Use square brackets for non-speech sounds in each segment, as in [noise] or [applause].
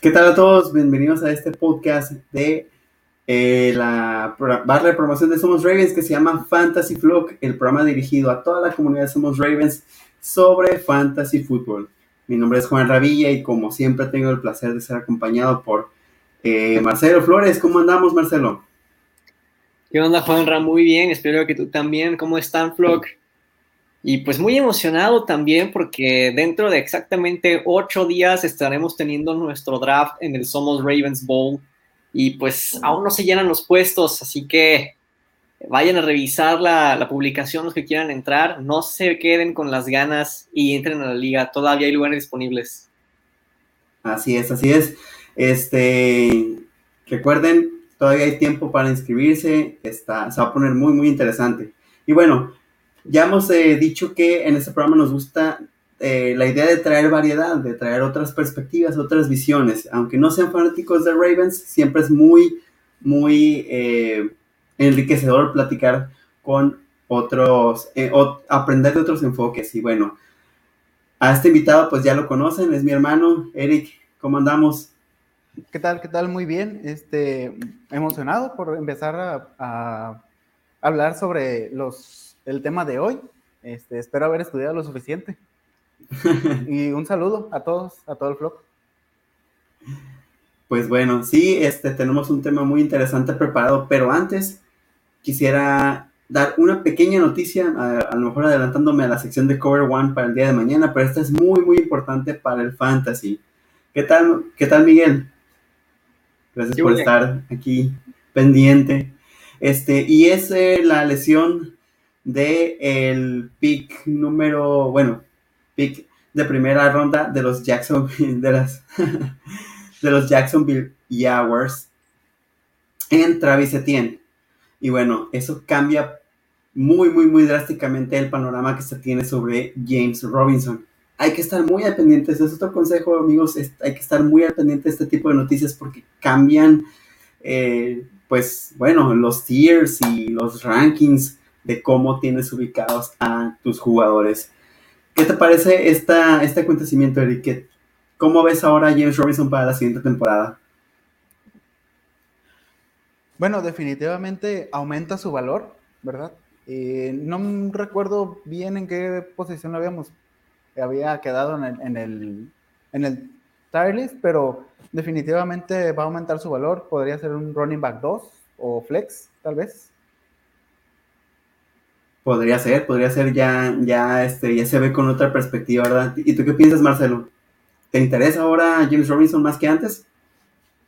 ¿Qué tal a todos? Bienvenidos a este podcast de eh, la barra de promoción de Somos Ravens que se llama Fantasy Flock, el programa dirigido a toda la comunidad de Somos Ravens sobre fantasy fútbol. Mi nombre es Juan Ravilla y como siempre tengo el placer de ser acompañado por eh, Marcelo Flores. ¿Cómo andamos, Marcelo? ¿Qué onda, Juanra? Muy bien, espero que tú también. ¿Cómo están, Flock? Y pues muy emocionado también porque dentro de exactamente ocho días estaremos teniendo nuestro draft en el Somos Ravens Bowl y pues aún no se llenan los puestos, así que vayan a revisar la, publicación los que quieran entrar, no se queden con las ganas y entren a la liga, todavía hay lugares disponibles. Así es, así es. Este, recuerden, todavía hay tiempo para inscribirse, está, se va a poner muy, muy interesante. Y bueno, ya hemos eh, dicho que en este programa nos gusta eh, la idea de traer variedad, de traer otras perspectivas, otras visiones. Aunque no sean fanáticos de Ravens, siempre es muy, muy eh, enriquecedor platicar con otros, o aprender de otros enfoques. Y bueno, a este invitado pues ya lo conocen, es mi hermano Eric. ¿Cómo andamos? ¿Qué tal? ¿Qué tal? Muy bien. Este, emocionado por empezar a hablar sobre los el tema de hoy. Este, espero haber estudiado lo suficiente. [laughs] y un saludo a todos, a todo el blog. Pues bueno, sí, este, tenemos un tema muy interesante preparado, pero antes quisiera dar una pequeña noticia, a, lo mejor adelantándome a la sección de Cover One para el día de mañana, pero esta es muy, muy importante para el fantasy. ¿Qué tal, qué tal Miguel? Gracias por estar aquí pendiente. Este, y es eh, la lesión de el pick número, bueno, pick de primera ronda de los Jacksonville, de, las, [laughs] de los Jacksonville Jaguars en Travis Etienne. Y bueno, eso cambia muy, muy, muy drásticamente el panorama que se tiene sobre James Robinson. Hay que estar muy al pendiente, es otro consejo, amigos, hay que estar muy al pendiente de este tipo de noticias porque cambian, eh, pues, bueno, los tiers y los rankings de cómo tienes ubicados a tus jugadores. ¿Qué te parece esta, este acontecimiento, Eric? ¿Cómo ves ahora James Robinson para la siguiente temporada? Bueno, definitivamente aumenta su valor, ¿verdad? Eh, no recuerdo bien en qué posición lo habíamos, había quedado en el, en el, en el tire pero definitivamente va a aumentar su valor. Podría ser un running back 2 o flex, tal vez. Podría ser, podría ser ya, ya, este, ya se ve con otra perspectiva, ¿verdad? ¿Y tú qué piensas, Marcelo? ¿Te interesa ahora James Robinson más que antes?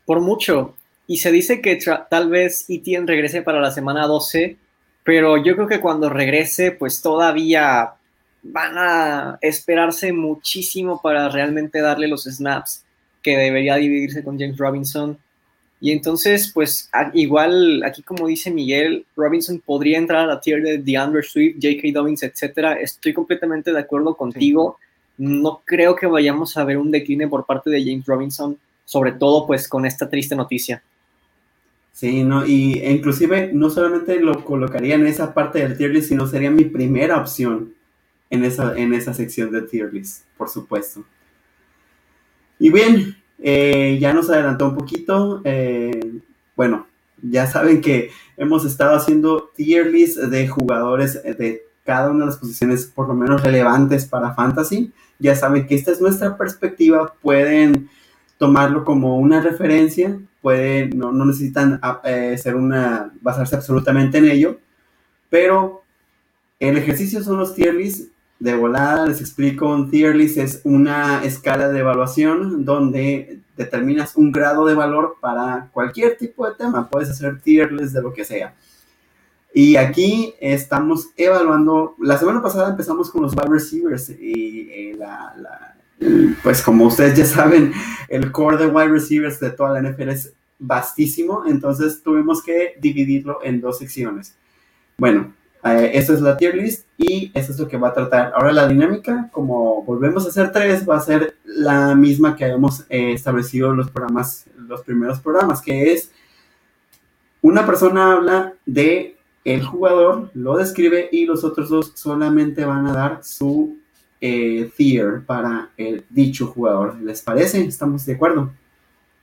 Por mucho. Y se dice que tal vez Etienne regrese para la semana 12, pero yo creo que cuando regrese, pues todavía van a esperarse muchísimo para realmente darle los snaps que debería dividirse con James Robinson. Y entonces, pues igual aquí como dice Miguel, Robinson podría entrar a la tier de DeAndre Swift, J.K. Dobbins, etcétera. Estoy completamente de acuerdo contigo. No creo que vayamos a ver un decline por parte de James Robinson, sobre todo pues con esta triste noticia. Sí, no, y e inclusive no solamente lo colocaría en esa parte del tier list, sino sería mi primera opción en esa, en esa sección de tier list, por supuesto. Y bien, eh, ya nos adelantó un poquito. Eh, bueno, ya saben que hemos estado haciendo tier list de jugadores de cada una de las posiciones por lo menos relevantes para Fantasy. Ya saben que esta es nuestra perspectiva. Pueden tomarlo como una referencia. Pueden, no, necesitan eh, ser una, basarse absolutamente en ello. Pero el ejercicio son los tier lists de volada les explico, un tier list es una escala de evaluación donde determinas un grado de valor para cualquier tipo de tema. Puedes hacer tier list de lo que sea. Y aquí estamos evaluando, la semana pasada empezamos con los wide receivers y eh, pues como ustedes ya saben, el core de wide receivers de toda la NFL es vastísimo, entonces tuvimos que dividirlo en dos secciones. Bueno, eh, esta es la tier list y eso es lo que va a tratar. Ahora la dinámica, como volvemos a hacer tres, va a ser la misma que habíamos eh, establecido los programas, los primeros programas, que es una persona habla de el jugador, lo describe y los otros dos solamente van a dar su eh, tier para el dicho jugador. ¿Les parece? ¿Estamos de acuerdo?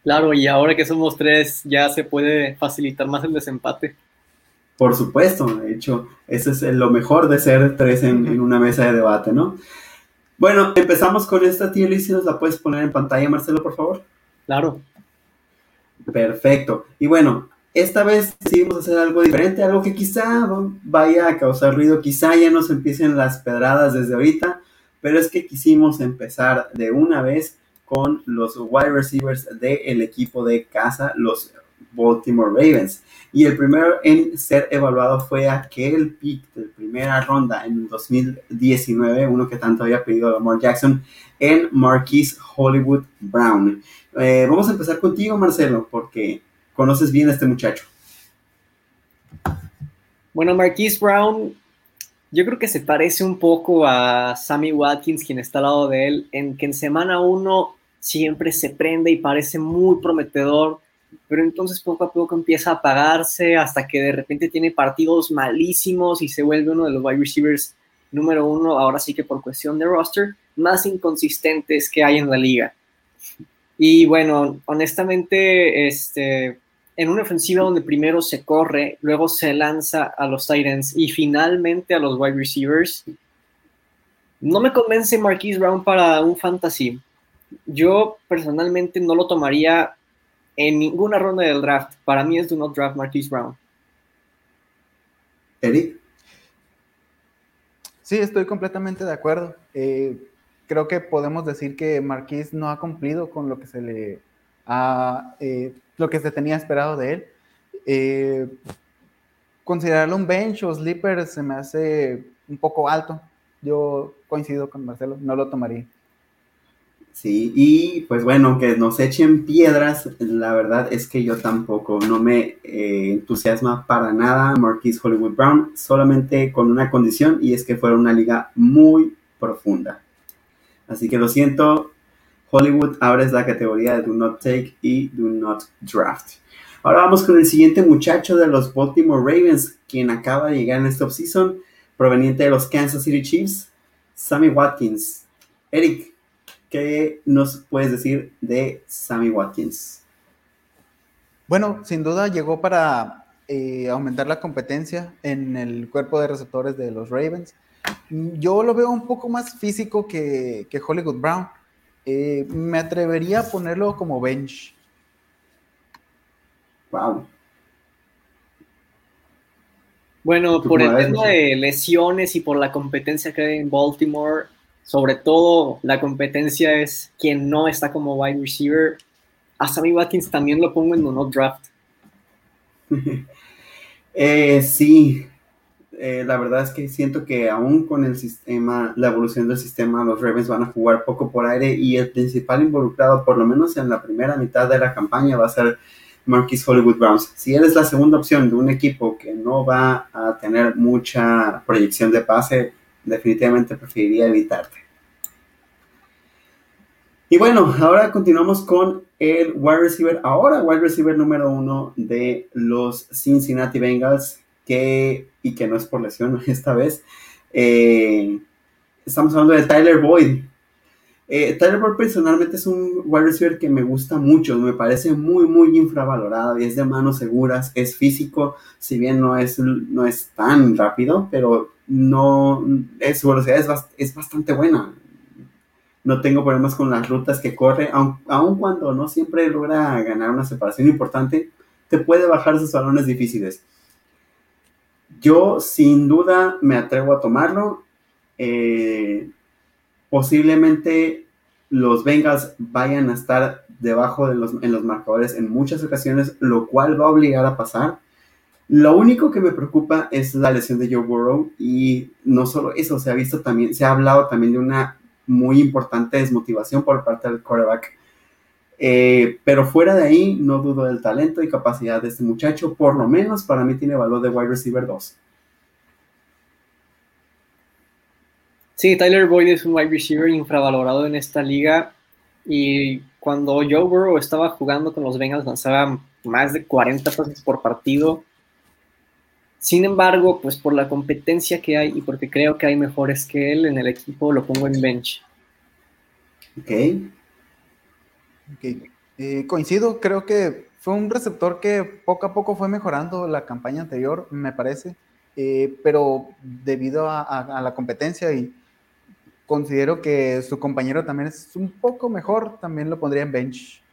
Claro, y ahora que somos tres ya se puede facilitar más el desempate. Por supuesto, de hecho, eso es lo mejor de ser tres en, en una mesa de debate, ¿no? Bueno, empezamos con esta tier list, si nos la puedes poner en pantalla, Marcelo, por favor. Claro. Perfecto. Y bueno, esta vez decidimos hacer algo diferente, algo que quizá vaya a causar ruido, quizá ya nos empiecen las pedradas desde ahorita, pero es que quisimos empezar de una vez con los wide receivers del equipo de casa, los Baltimore Ravens. Y el primero en ser evaluado fue aquel pick de primera ronda en 2019, uno que tanto había pedido Lamar Jackson, en Marquise Hollywood Brown. Eh, vamos a empezar contigo, Marcelo, porque conoces bien a este muchacho. Bueno, Marquise Brown, yo creo que se parece un poco a Sammy Watkins, quien está al lado de él, en que en semana uno siempre se prende y parece muy prometedor pero entonces poco a poco empieza a apagarse hasta que de repente tiene partidos malísimos y se vuelve uno de los wide receivers número uno, ahora sí que por cuestión de roster, más inconsistentes que hay en la liga. Y bueno, honestamente, este, en una ofensiva donde primero se corre, luego se lanza a los Titans y finalmente a los wide receivers, no me convence Marquise Brown para un fantasy. Yo personalmente no lo tomaría en ninguna ronda del draft. Para mí es do not draft Marquise Brown. Eric. Sí, estoy completamente de acuerdo. Eh, creo que podemos decir que Marquise no ha cumplido con lo que se le ha, eh, lo que se tenía esperado de él. Eh, considerarlo un bench o sleeper se me hace un poco alto. Yo coincido con Marcelo, no lo tomaría. Sí, y pues bueno, que nos echen piedras, la verdad es que yo tampoco, no me eh, entusiasma para nada Marquise Hollywood Brown, solamente con una condición y es que fuera una liga muy profunda. Así que lo siento, Hollywood, abres la categoría de Do Not Take y Do Not Draft. Ahora vamos con el siguiente muchacho de los Baltimore Ravens, quien acaba de llegar en esta offseason, proveniente de los Kansas City Chiefs, Sammy Watkins. Eric, ¿Qué nos puedes decir de Sammy Watkins? Bueno, sin duda llegó para eh, aumentar la competencia en el cuerpo de receptores de los Ravens. Yo lo veo un poco más físico que, Hollywood Brown. Eh, me atrevería a ponerlo como bench. Wow. Bueno, por el tema de lesiones y por la competencia que hay en Baltimore, sobre todo la competencia es quien no está como wide receiver. A Sammy Watkins también lo pongo en no draft. [laughs] eh, sí, eh, la verdad es que siento que aún con el sistema, la evolución del sistema, los Ravens van a jugar poco por aire y el principal involucrado, por lo menos en la primera mitad de la campaña, va a ser Marquis Hollywood Browns. Si eres la segunda opción de un equipo que no va a tener mucha proyección de pase, definitivamente preferiría evitarte. Y bueno, ahora continuamos con el wide receiver, ahora wide receiver número uno de los Cincinnati Bengals, que, y que no es por lesión [laughs] esta vez, eh, estamos hablando de Tyler Boyd. Eh, Tyler Boyd personalmente es un wide receiver que me gusta mucho, me parece muy, muy infravalorado y es de manos seguras, es físico, si bien no es, no es tan rápido, pero no, su velocidad es, es bastante buena no tengo problemas con las rutas que corre, aun, cuando no siempre logra ganar una separación importante, te puede bajar esos balones difíciles. Yo sin duda me atrevo a tomarlo. Eh, posiblemente los Bengals vayan a estar debajo de los, en los marcadores en muchas ocasiones, lo cual va a obligar a pasar. Lo único que me preocupa es la lesión de Joe Burrow y no solo eso, se ha visto también, se ha hablado también de una muy importante desmotivación por parte del quarterback. Eh, pero fuera de ahí, no dudo del talento y capacidad de este muchacho. Por lo menos para mí tiene valor de wide receiver 2. Sí, Tyler Boyd es un wide receiver infravalorado en esta liga. Y cuando Joe Burrow estaba jugando con los Bengals, lanzaba más de 40 pases por partido. Sin embargo, pues por la competencia que hay y porque creo que hay mejores que él en el equipo, lo pongo en bench. Ok. okay. Eh, coincido, creo que fue un receptor que poco a poco fue mejorando la campaña anterior, me parece, eh, pero debido a, la competencia y considero que su compañero también es un poco mejor, también lo pondría en bench.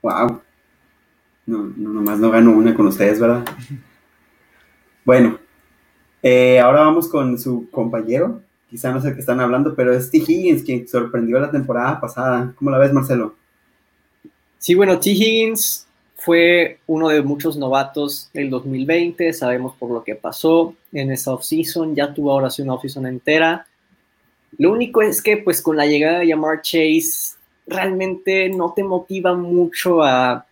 Wow. No, no nomás no gano una con ustedes, ¿verdad? [laughs] bueno, eh, ahora vamos con su compañero. Quizá no sé el que están hablando, pero es T. Higgins quien sorprendió la temporada pasada. ¿Cómo la ves, Marcelo? Sí, bueno, T. Higgins fue uno de muchos novatos del 2020. Sabemos por lo que pasó en esa offseason. Ya tuvo ahora sí una offseason entera. Lo único es que, pues, con la llegada de Yamar Chase, realmente no te motiva mucho a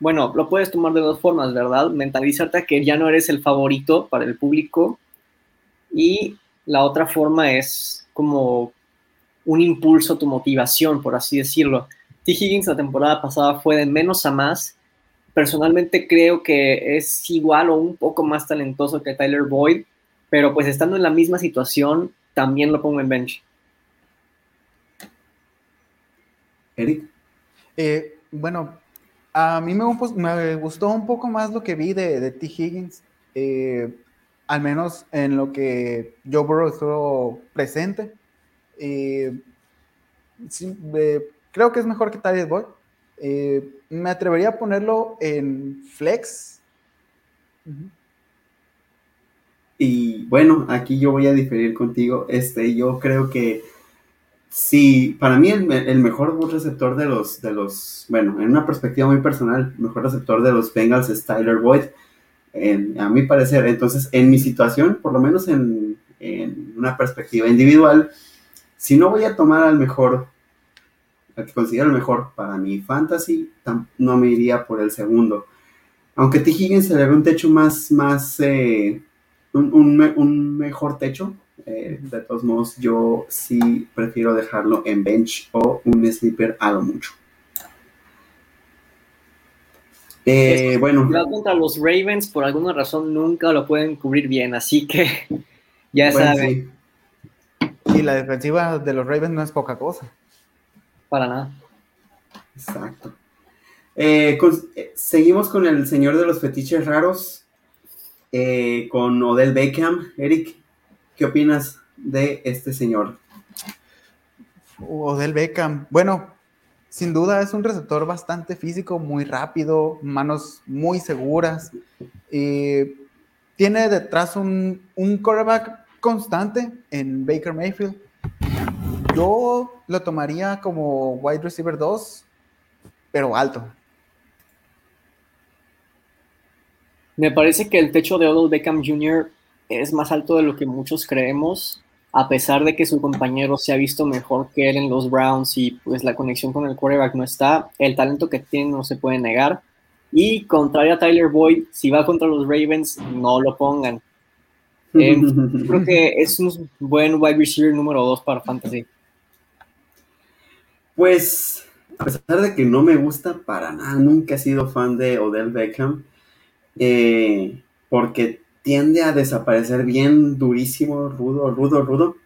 bueno, lo puedes tomar de dos formas, ¿verdad? Mentalizarte que ya no eres el favorito para el público y la otra forma es como un impulso a tu motivación, por así decirlo. T. Higgins la temporada pasada fue de menos a más. Personalmente creo que es igual o un poco más talentoso que Tyler Boyd, pero pues estando en la misma situación, también lo pongo en bench. Eric. Eh, bueno, a mí me, gustó un poco más lo que vi de, T. Higgins, eh, al menos en lo que Joe Burrow estuvo presente. Eh, creo que es mejor que Tyler Boyd. Eh, me atrevería a ponerlo en flex. Y bueno, aquí yo voy a diferir contigo. Este, yo creo que Sí, para mí el, mejor receptor de los, de los, bueno, en una perspectiva muy personal, el mejor receptor de los Bengals es Tyler Boyd, a mi parecer. Entonces, en mi situación, por lo menos en, una perspectiva individual, si no voy a tomar al mejor, al que considero el mejor para mi fantasy, no me iría por el segundo. Aunque T. Higgins se le ve un techo más, más, eh, un mejor techo, eh, de todos modos, yo sí prefiero dejarlo en bench o un sleeper a lo mucho. Eh, bueno. Contra los Ravens, por alguna razón, nunca lo pueden cubrir bien, así que [laughs] ya saben. Y la defensiva de los Ravens no es poca cosa. Para nada. Exacto. Eh, seguimos con el señor de los fetiches raros, con Odell Beckham. Eric, ¿Qué opinas de este señor? Odell Beckham. Bueno, sin duda es un receptor bastante físico, muy rápido, manos muy seguras. tiene detrás un, un quarterback constante en Baker Mayfield. Yo lo tomaría como wide receiver 2, pero alto. Me parece que el techo de Odell Beckham Jr es más alto de lo que muchos creemos, a pesar de que su compañero se ha visto mejor que él en los Browns y pues la conexión con el quarterback no está, el talento que tiene no se puede negar. Y contrario a Tyler Boyd, si va contra los Ravens, no lo pongan. Eh, [laughs] creo que es un buen wide receiver número 2 para Fantasy. Pues, a pesar de que no me gusta para nada, nunca he sido fan de Odell Beckham, eh, porque tiende a desaparecer bien durísimo, rudo, rudo, rudo.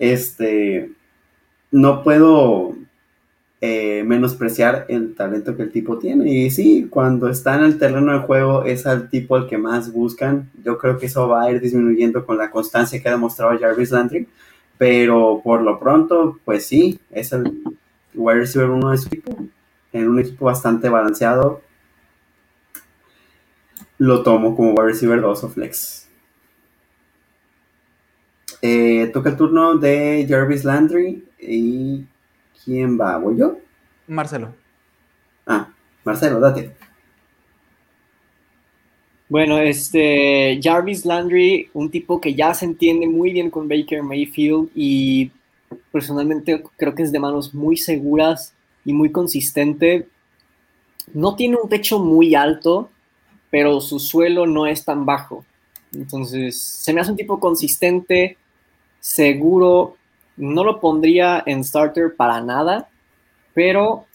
Este, no puedo eh, menospreciar el talento que el tipo tiene. Y sí, cuando está en el terreno de juego es el tipo el que más buscan. Yo creo que eso va a ir disminuyendo con la constancia que ha demostrado Jarvis Landry. Pero por lo pronto, pues sí, es el wide receiver uno de su equipo. En un equipo bastante balanceado, lo tomo como wide receiver 2 o flex. Eh, toca el turno de Jarvis Landry. ¿Y quién va? ¿Voy yo? Marcelo. Ah, Marcelo, date. Bueno, este Jarvis Landry, un tipo que ya se entiende muy bien con Baker Mayfield y personalmente creo que es de manos muy seguras y muy consistente. No tiene un techo muy alto, pero su suelo no es tan bajo. Entonces, se me hace un tipo consistente, seguro. No lo pondría en starter para nada, pero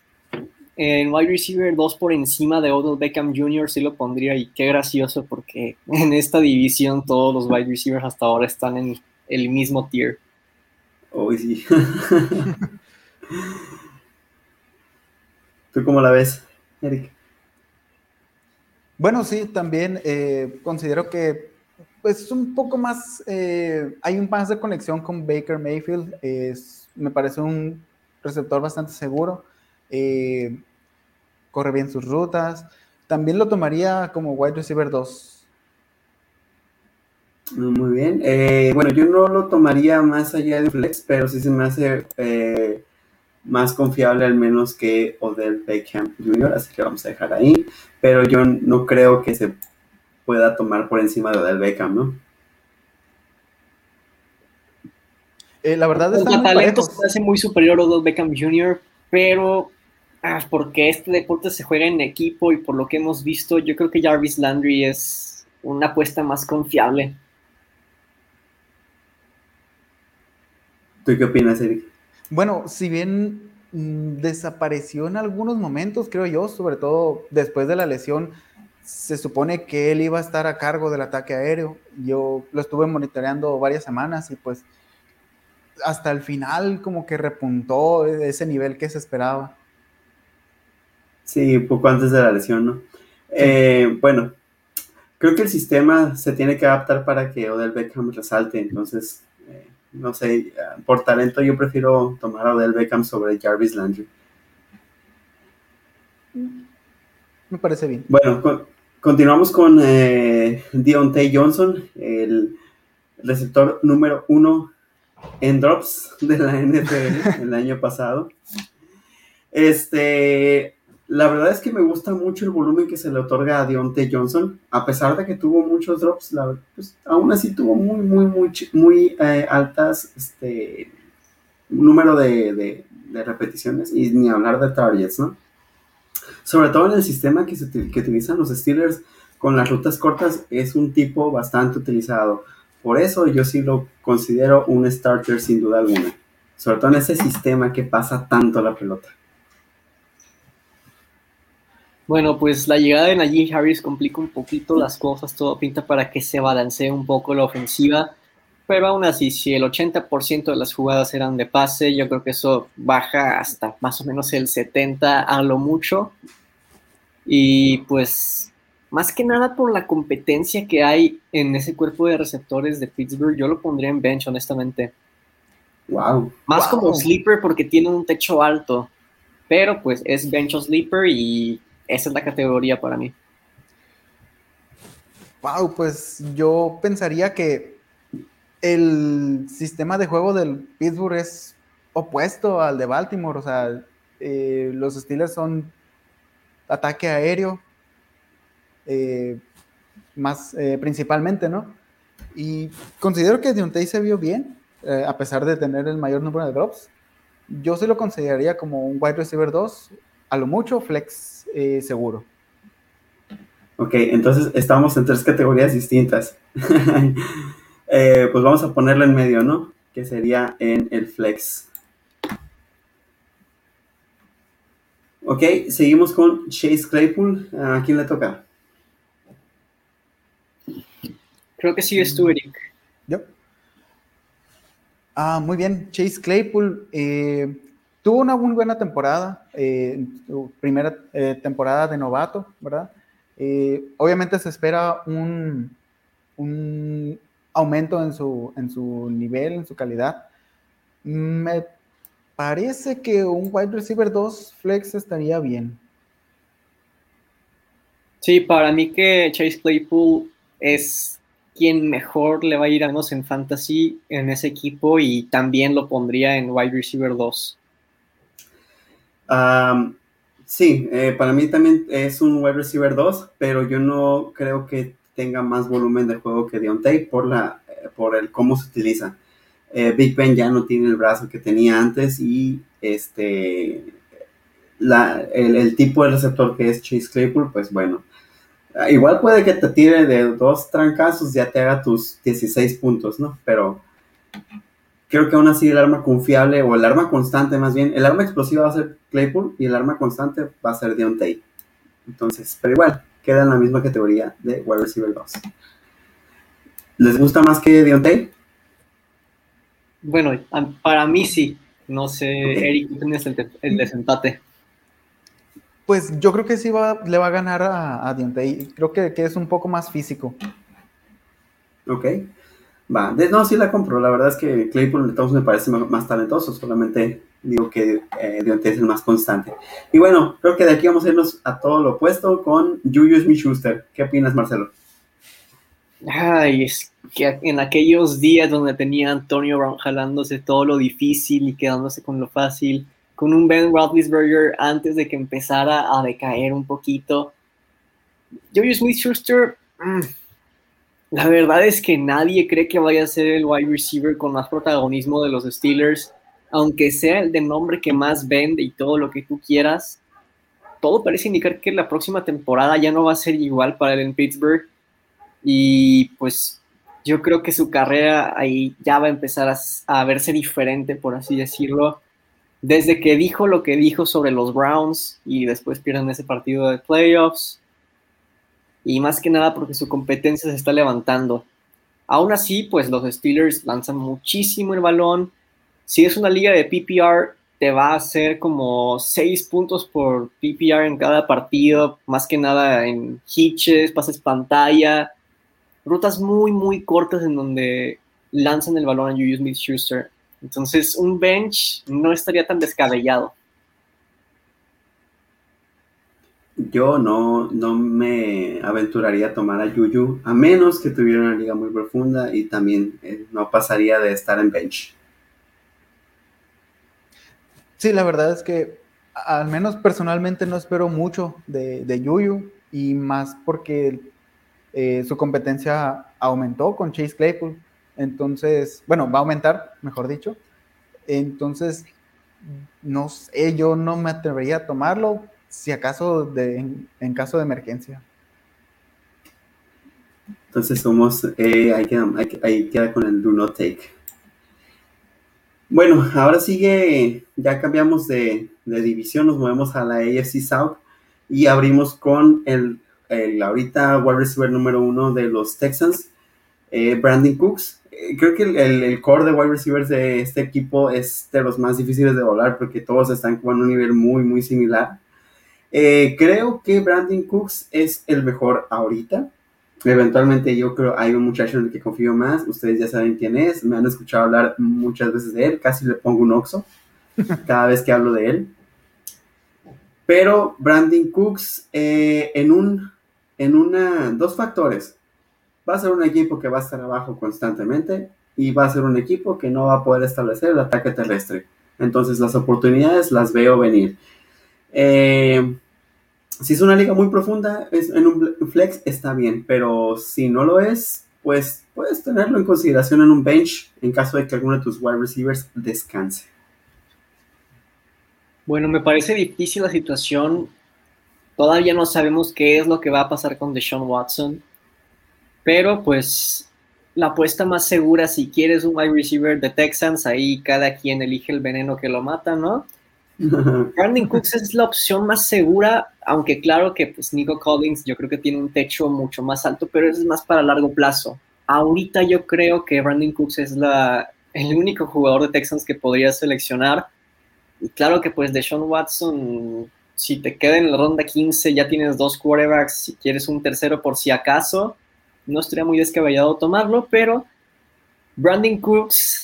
en wide receiver 2 por encima de Odell Beckham Jr. sí lo pondría y qué gracioso porque [laughs] en esta división todos los wide receivers hasta ahora están en el mismo tier. Oh, sí. [laughs] ¿Tú cómo la ves, Eric? Bueno, sí, también eh, considero que pues, es un poco más, eh, hay un más de conexión con Baker Mayfield. Es, me parece un receptor bastante seguro. Eh, corre bien sus rutas. También lo tomaría como wide receiver 2. Muy bien. Bueno, yo no lo tomaría más allá de flex, pero sí se me hace más confiable al menos que Odell Beckham Jr., así que vamos a dejar ahí. Pero yo no creo que se pueda tomar por encima de Odell Beckham, ¿no? Eh, la verdad es que talento se hace muy superior a Odell Beckham Jr., pero ah, porque este deporte se juega en equipo y por lo que hemos visto, yo creo que Jarvis Landry es una apuesta más confiable. ¿Tú qué opinas, Eric? Bueno, si bien mm, desapareció en algunos momentos, creo yo, sobre todo después de la lesión, se supone que él iba a estar a cargo del ataque aéreo. Yo lo estuve monitoreando varias semanas y pues hasta el final como que repuntó ese nivel que se esperaba. Sí, poco antes de la lesión, ¿no? Eh, bueno, creo que el sistema se tiene que adaptar para que Odell Beckham resalte, entonces no sé, por talento yo prefiero tomar a Odell Beckham sobre Jarvis Landry. Me parece bien. Bueno, continuamos con eh, Deontay Johnson, el receptor número uno en drops de la NFL [laughs] el año pasado. Este, la verdad es que me gusta mucho el volumen que se le otorga a Deontay Johnson, a pesar de que tuvo muchos drops, la, pues, aún así tuvo muy, muy, muy, eh, altas, este, número de, repeticiones y ni hablar de targets, ¿no? Sobre todo en el sistema que, se, que utilizan los Steelers con las rutas cortas, es un tipo bastante utilizado. Por eso yo sí lo considero un starter sin duda alguna. Sobre todo en ese sistema que pasa tanto la pelota. Bueno, pues la llegada de Najee Harris complica un poquito las cosas, todo pinta para que se balancee un poco la ofensiva, pero aún así, si el 80% de las jugadas eran de pase, yo creo que eso baja hasta más o menos el 70% a lo mucho. Y pues, más que nada por la competencia que hay en ese cuerpo de receptores de Pittsburgh, yo lo pondría en bench, honestamente. Wow. Más como sleeper porque tiene un techo alto, pero pues es bench o sleeper y esa es la categoría para mí. Wow, pues yo pensaría que el sistema de juego del Pittsburgh es opuesto al de Baltimore. O sea, eh, los Steelers son ataque aéreo, eh, más eh, principalmente, ¿no? Y considero que Deontay se vio bien, a pesar de tener el mayor número de drops. Yo se lo consideraría como un wide receiver 2, a lo mucho flex eh, seguro. Ok, entonces estamos en tres categorías distintas. [laughs] Eh, pues vamos a ponerlo en medio, ¿no? Que sería en el flex. Ok, seguimos con Chase Claypool. ¿A quién le toca? Creo que sigues tú, Eric. Yo. Ah, muy bien. Chase Claypool. Eh, Tuvo una muy buena temporada, eh, primera eh, temporada de novato, ¿verdad? Eh, obviamente se espera un, un aumento en su, en su nivel, en su calidad. Me parece que un wide receiver 2 flex estaría bien. Sí, para mí que Chase Claypool es quien mejor le va a ir a menos en fantasy en ese equipo y también lo pondría en wide receiver 2 sí, eh, para mí también es un wide receiver 2, pero yo no creo que tenga más volumen de juego que Deontay por, la, eh, por el cómo se utiliza. Eh, Big Ben ya no tiene el brazo que tenía antes y este la, el, tipo de receptor que es Chase Claypool, pues bueno, igual puede que te tire de dos trancazos, ya te haga tus 16 puntos, ¿no? Pero creo que aún así el arma confiable o el arma constante más bien, el arma explosiva va a ser Claypool y el arma constante va a ser Deontay. Entonces, pero igual, queda en la misma categoría de wide receiver 2. ¿Les gusta más que Deontay? Bueno, para mí sí. No sé, Eric, tú tienes el, el desempate. Pues yo creo que sí va, le va a ganar a, a Deontay. Creo que, que es un poco más físico. Ok. Va, no, sí la compro. La verdad es que Claypool todos me parece más talentoso. Solamente digo que eh, es el más constante. Y bueno, creo que de aquí vamos a irnos a todo lo opuesto con Julius Smith-Schuster. ¿Qué opinas, Marcelo? Ay, es que en aquellos días donde tenía Antonio Brown jalándose todo lo difícil y quedándose con lo fácil, con un Ben Roethlisberger antes de que empezara a decaer un poquito. Julius Smith-Schuster, mm, la verdad es que nadie cree que vaya a ser el wide receiver con más protagonismo de los Steelers, aunque sea el de nombre que más vende y todo lo que tú quieras. Todo parece indicar que la próxima temporada ya no va a ser igual para él en Pittsburgh y pues yo creo que su carrera ahí ya va a empezar a, verse diferente, por así decirlo. Desde que dijo lo que dijo sobre los Browns y después pierden ese partido de playoffs. Y más que nada porque su competencia se está levantando. Aún así, pues los Steelers lanzan muchísimo el balón. Si es una liga de PPR, te va a hacer como 6 puntos por PPR en cada partido, más que nada en hitches, pases pantalla, rutas muy, muy cortas en donde lanzan el balón a Julius Smith-Schuster. Entonces, un bench no estaría tan descabellado. Yo no, no me aventuraría a tomar a Yuyu, a menos que tuviera una liga muy profunda y también eh, no pasaría de estar en bench. Sí, la verdad es que al menos personalmente no espero mucho de, de Yuyu y más porque eh, su competencia aumentó con Chase Claypool. Entonces, bueno, va a aumentar, mejor dicho. Entonces, no sé, yo no me atrevería a tomarlo, si acaso de, en, caso de emergencia. Entonces somos, eh, ahí, queda, con el do not take. Bueno, ahora sigue, ya cambiamos de, de, división, nos movemos a la AFC South y abrimos con el el ahorita wide receiver número uno de los Texans, eh, Brandon Cooks. Eh, creo que el, core de wide receivers de este equipo es de los más difíciles de volar porque todos están en un nivel muy, muy similar. Eh, creo que Brandon Cooks es el mejor ahorita. Eventualmente yo creo hay un muchacho en el que confío más. Ustedes ya saben quién es. Me han escuchado hablar muchas veces de él. Casi le pongo un oxo [laughs] cada vez que hablo de él. Pero Brandon Cooks en un en una, dos factores. Va a ser un equipo que va a estar abajo constantemente y va a ser un equipo que no va a poder establecer el ataque terrestre. Entonces las oportunidades las veo venir. Eh, si es una liga muy profunda, en un flex está bien, pero si no lo es, pues puedes tenerlo en consideración en un bench en caso de que alguno de tus wide receivers descanse. Bueno, me parece difícil la situación Todavía no sabemos qué es lo que va a pasar con Deshaun Watson, pero pues la apuesta más segura, si quieres un wide receiver de Texans, ahí cada quien elige el veneno que lo mata, ¿no? [laughs] Brandon Cooks es la opción más segura, aunque claro que pues Nico Collins yo creo que tiene un techo mucho más alto, pero es más para largo plazo. Ahorita yo creo que Brandon Cooks es la, el único jugador de Texans que podría seleccionar. Y claro que pues Deshaun Watson si te queda en la ronda 15, ya tienes dos quarterbacks, si quieres un tercero por si acaso, no estaría muy descabellado tomarlo, pero Brandon Cooks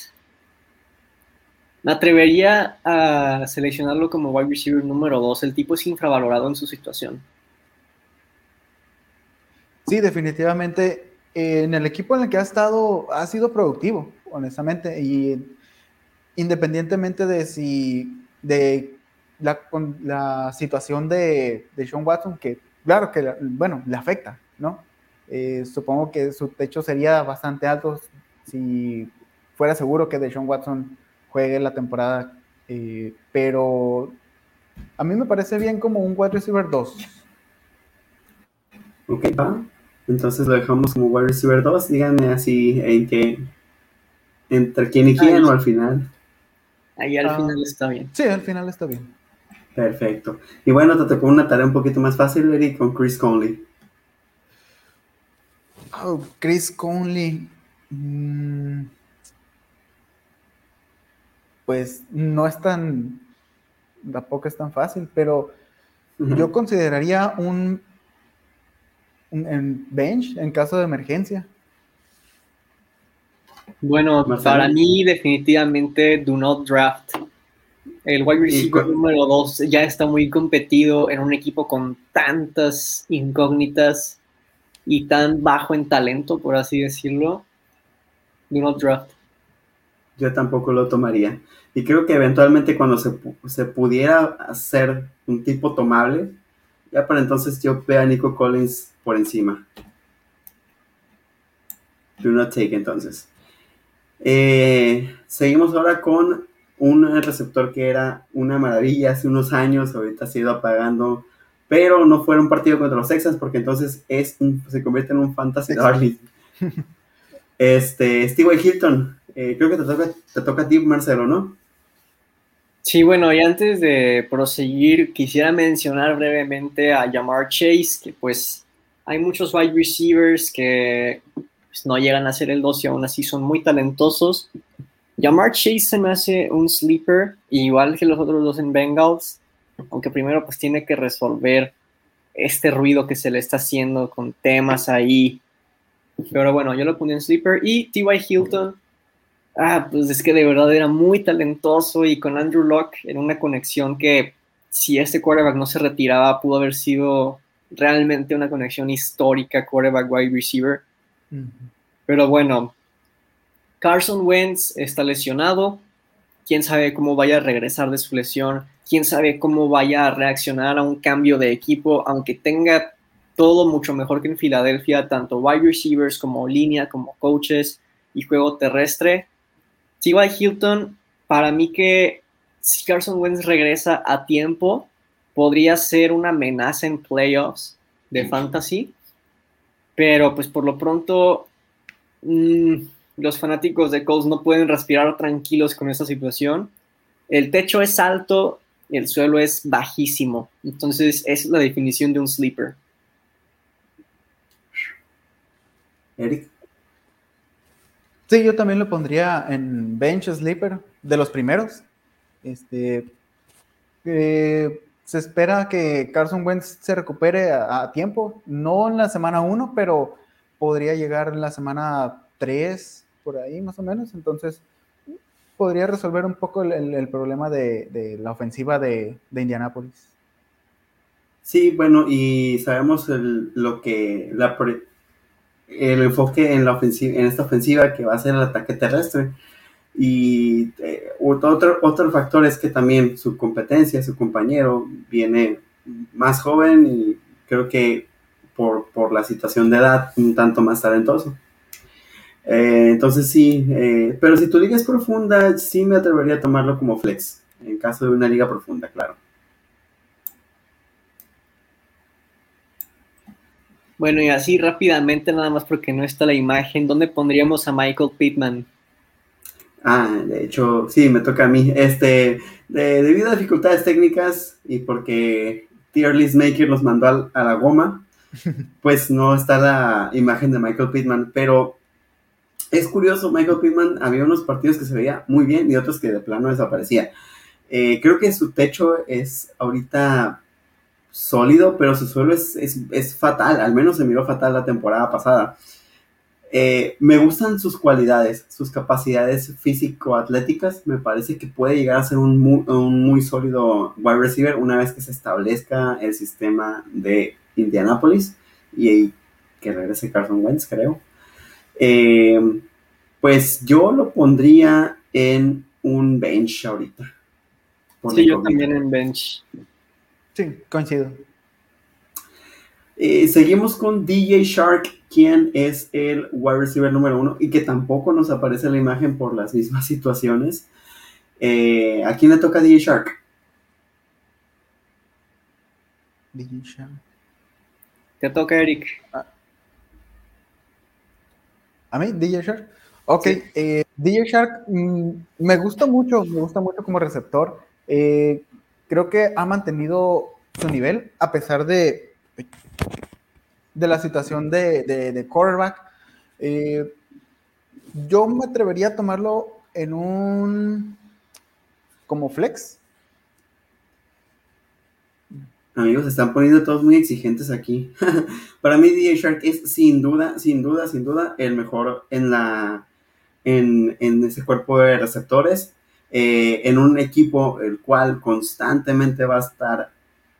me atrevería a seleccionarlo como wide receiver número 2. El tipo es infravalorado en su situación. Sí, definitivamente. En el equipo en el que ha estado, ha sido productivo, honestamente. Y independientemente de si de la, la situación de, de Sean Watson, que claro que, bueno, le afecta, ¿no? Eh, supongo que su techo sería bastante alto si fuera seguro que Sean Watson juegue la temporada, eh, pero a mí me parece bien como un wide receiver 2. Ok, va. Entonces lo dejamos como wide receiver 2. Díganme así en qué, entre quién y quién o al final. Ahí al ah. final está bien. Sí, al final está bien. Perfecto. Y bueno, te tocó una tarea un poquito más fácil, Eric, con Chris Conley. Oh, Chris Conley. Mm, pues no es tan. Tampoco es tan fácil, pero yo consideraría un, un bench en caso de emergencia. Bueno, para mí definitivamente do not draft. El wide receiver número 2 ya está muy competido en un equipo con tantas incógnitas y tan bajo en talento, por así decirlo. Do not draft. Yo tampoco lo tomaría. Y creo que eventualmente cuando se, se pudiera hacer un tipo tomable, ya para entonces yo veo a Nico Collins por encima. Do not take entonces. Eh, seguimos ahora con un receptor que era una maravilla hace unos años, ahorita se ha ido apagando, pero no fue un partido contra los Texans porque entonces es se convierte en un fantasy darling. [laughs] Este, Steve Hilton, eh, creo que te toca, te toca a ti, Marcelo, ¿no? Sí, bueno, y antes de proseguir, quisiera mencionar brevemente a Jamar Chase, que pues hay muchos wide receivers que pues, no llegan a ser el 2 y aún así son muy talentosos. Jamar Chase se me hace un sleeper, igual que los otros dos en Bengals, aunque primero pues tiene que resolver este ruido que se le está haciendo con temas ahí. Pero bueno, yo lo puse en sleeper. Y T.Y. Hilton, ah, pues es que de verdad era muy talentoso y con Andrew Locke en una conexión que si este quarterback no se retiraba pudo haber sido realmente una conexión histórica quarterback wide receiver. Pero bueno, Carson Wentz está lesionado. Quién sabe cómo vaya a regresar de su lesión. Quién sabe cómo vaya a reaccionar a un cambio de equipo, aunque tenga todo mucho mejor que en Filadelfia, tanto wide receivers como línea, como coaches y juego terrestre. T.Y. Hilton, para mí que si Carson Wentz regresa a tiempo, podría ser una amenaza en playoffs de fantasy pero pues por lo pronto mm, los fanáticos de Colts no pueden respirar tranquilos con esta situación. El techo es alto y el suelo es bajísimo. Entonces es la definición de un sleeper. Eric. Sí, yo también lo pondría en bench sleeper, de los primeros. Este, eh, se espera que Carson Wentz se recupere a, tiempo, no en la semana 1, pero podría llegar en la semana 3, por ahí más o menos. Entonces, podría resolver un poco el, problema de, la ofensiva de, de, Indianápolis. Sí, bueno, y sabemos lo que el enfoque en la ofensiva, en esta ofensiva que va a ser el ataque terrestre. Y eh, otro, otro factor es que también su competencia, su compañero, viene más joven y creo que por, por la situación de edad un tanto más talentoso. Eh, entonces sí, eh, pero si tu liga es profunda, sí me atrevería a tomarlo como flex, en caso de una liga profunda, claro. Bueno, y así rápidamente, nada más porque no está la imagen, ¿dónde pondríamos a Michael Pittman? Ah, de hecho, sí, me toca a mí. Este, debido a dificultades técnicas y porque Tier List Maker los mandó a, la goma, [laughs] pues no está la imagen de Michael Pittman, pero es curioso, Michael Pittman había unos partidos que se veía muy bien y otros que de plano desaparecía. Eh, creo que su techo es ahorita sólido, pero su suelo es, es, fatal, al menos se miró fatal la temporada pasada. Eh, me gustan sus cualidades, sus capacidades físico-atléticas. Me parece que puede llegar a ser un muy, sólido wide receiver una vez que se establezca el sistema de Indianapolis y que regrese Carson Wentz, creo. Eh, pues yo lo pondría en un bench ahorita. Sí, yo también en bench. Sí, coincido. Eh, seguimos con DJ Shark, quien es el wide receiver número uno y que tampoco nos aparece la imagen por las mismas [laughs] situaciones. Eh, ¿A quién le toca DJ Shark? DJ Shark. Te toca Eric. Ah. ¿A mí? DJ Shark. Ok, eh, DJ Shark mm, me gusta mucho, me gusta mucho como receptor. Creo que ha mantenido su nivel a pesar de de la situación de, de, quarterback. Eh, yo me atrevería a tomarlo en un como flex. Amigos, se están poniendo todos muy exigentes aquí. [laughs] Para mí, DJ Shark es sin duda, sin duda, sin duda el mejor en la en, ese cuerpo de receptores. Eh, en un equipo el cual constantemente va a estar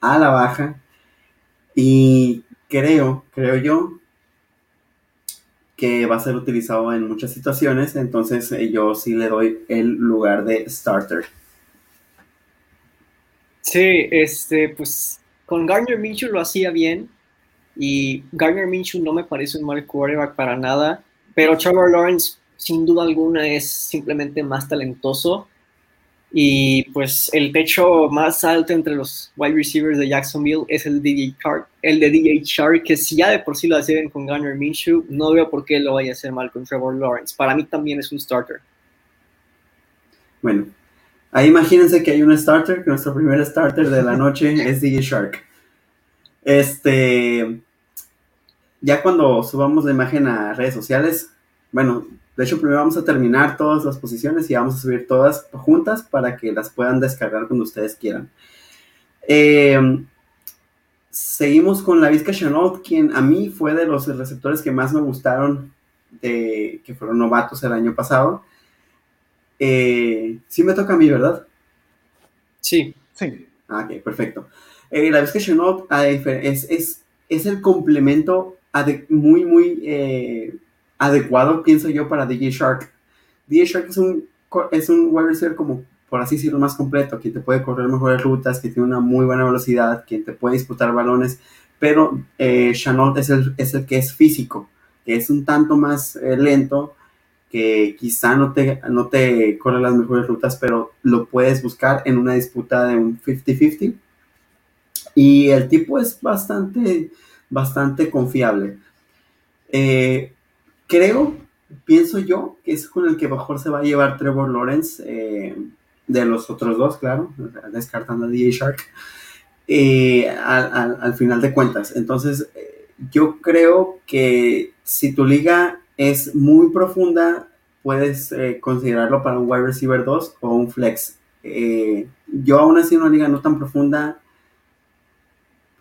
a la baja. Y creo, creo yo, que va a ser utilizado en muchas situaciones. Entonces, eh, yo sí le doy el lugar de starter. Sí, este, pues con Gardner Minshew lo hacía bien y Gardner Minshew no me parece un mal quarterback para nada, pero Trevor Lawrence sin duda alguna es simplemente más talentoso y pues el techo más alto entre los wide receivers de Jacksonville es el, DJ el de DJ Shark, que si ya de por sí lo hacen con Gardner Minshew, no veo por qué lo vaya a hacer mal con Trevor Lawrence. Para mí también es un starter. Bueno, Ahí imagínense que hay un starter, que nuestro primer starter de la noche [laughs] es DJ Shark. Este, ya cuando subamos la imagen a redes sociales, bueno, de hecho primero vamos a terminar todas las posiciones y vamos a subir todas juntas para que las puedan descargar cuando ustedes quieran. Em, seguimos con la Vizca Chanot, quien a mí fue de los receptores que más me gustaron, de, que fueron novatos el año pasado. Eh, sí me toca a mí, ¿verdad? Sí. Sí. Ah, ok, perfecto. Eh, la que Chenault es, es, es, el complemento muy, muy eh, adecuado, pienso yo, para DJ Shark. DJ Shark es un, es un wide receiver como, por así decirlo, más completo, quien te puede correr mejores rutas, que tiene una muy buena velocidad, quien te puede disputar balones, pero eh, Chenault es el, es el que es físico, que es un tanto más eh, lento, que quizá no te, no te corre las mejores rutas, pero lo puedes buscar en una disputa de un 50-50. Y el tipo es bastante, bastante confiable. Eh, creo, pienso yo, que es con el que mejor se va a llevar Trevor Lawrence, eh, de los otros dos, claro, descartando a DJ Shark, eh, al, al, final de cuentas. Entonces, yo creo que si tu liga es muy profunda, puedes eh, considerarlo para un wide receiver 2 o un flex. Eh, yo aún así en una liga no tan profunda,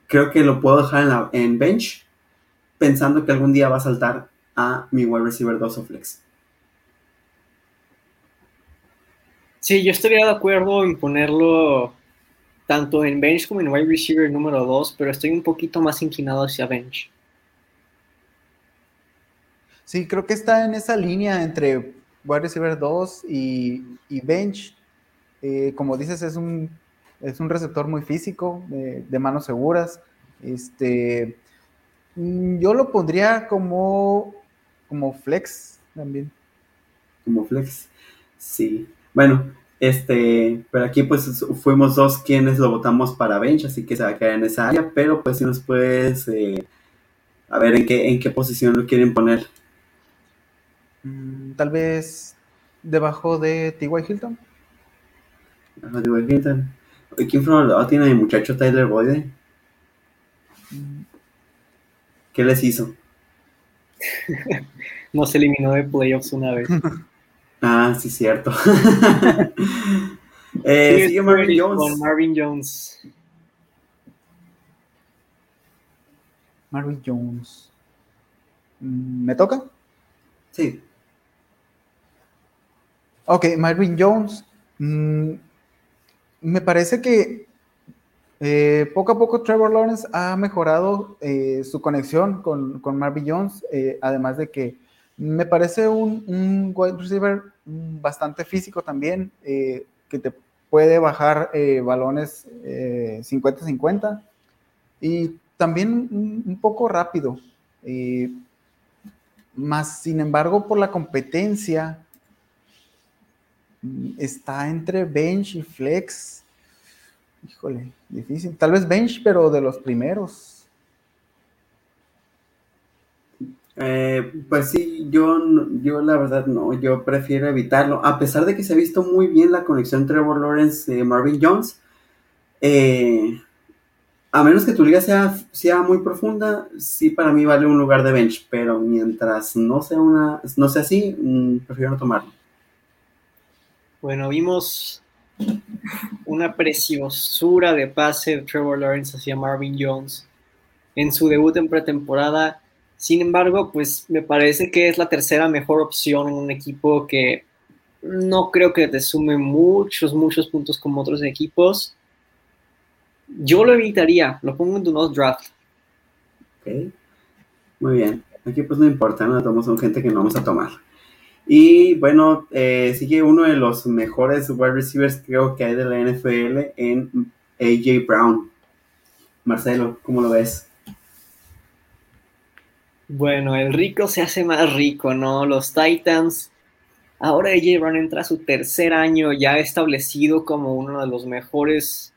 creo que lo puedo dejar en, bench, pensando que algún día va a saltar a mi wide receiver 2 o flex. Sí, yo estaría de acuerdo en ponerlo tanto en bench como en wide receiver número 2, pero estoy un poquito más inclinado hacia bench. Sí, creo que está en esa línea entre wide receiver 2 y, bench. Eh, como dices, es un, es un receptor muy físico, de manos seguras. Este, mm, yo lo pondría como, como flex también. Como flex, sí. Bueno, este, pero aquí pues fuimos dos quienes lo votamos para bench, así que se va a quedar en esa área, pero pues si nos puedes, eh, a ver en qué, en qué posición lo quieren poner. Mm, tal vez debajo de T.Y. Hilton. Debajo de T.Y. Hilton. ¿Quién fue el tiene el muchacho Tyler Boyd? Mm. ¿Qué les hizo? [laughs] Nos eliminó de playoffs una vez. [laughs] ah, sí, cierto. [laughs] eh, sigue Marvin Jones. Con Marvin Jones. Marvin Jones. Mm, ¿Me toca? Sí. Ok, Marvin Jones. Mm, me parece que eh, poco a poco Trevor Lawrence ha mejorado eh, su conexión con, Marvin Jones, eh, además de que me parece un, un wide receiver bastante físico también, que te puede bajar balones 50-50 y también un poco rápido. más, sin embargo, por la competencia está entre bench y flex. Híjole, difícil. Tal vez bench, pero de los primeros. Eh, pues sí, yo, yo la verdad no, yo prefiero evitarlo. A pesar de que se ha visto muy bien la conexión Trevor Lawrence y Marvin Jones, eh, a menos que tu liga sea, sea muy profunda, sí para mí vale un lugar de bench, pero mientras no sea una, no sea así, mm, prefiero no tomarlo. Bueno, vimos Una preciosura de pase de Trevor Lawrence hacia Marvin Jones en su debut en pretemporada. Sin embargo, pues me parece que es la tercera mejor opción en un equipo que no creo que te sume muchos, muchos puntos como otros equipos. Yo lo evitaría, lo pongo en tu not draft. Ok, muy bien. Aquí pues no importa, no tomamos son gente que no vamos a tomar. Y bueno, eh, sigue uno de los mejores wide receivers creo que hay de la NFL en AJ Brown. Marcelo, ¿cómo lo ves? Bueno, el rico se hace más rico, ¿no? Los Titans. Ahora AJ Brown entra a su tercer año ya establecido como uno de los mejores,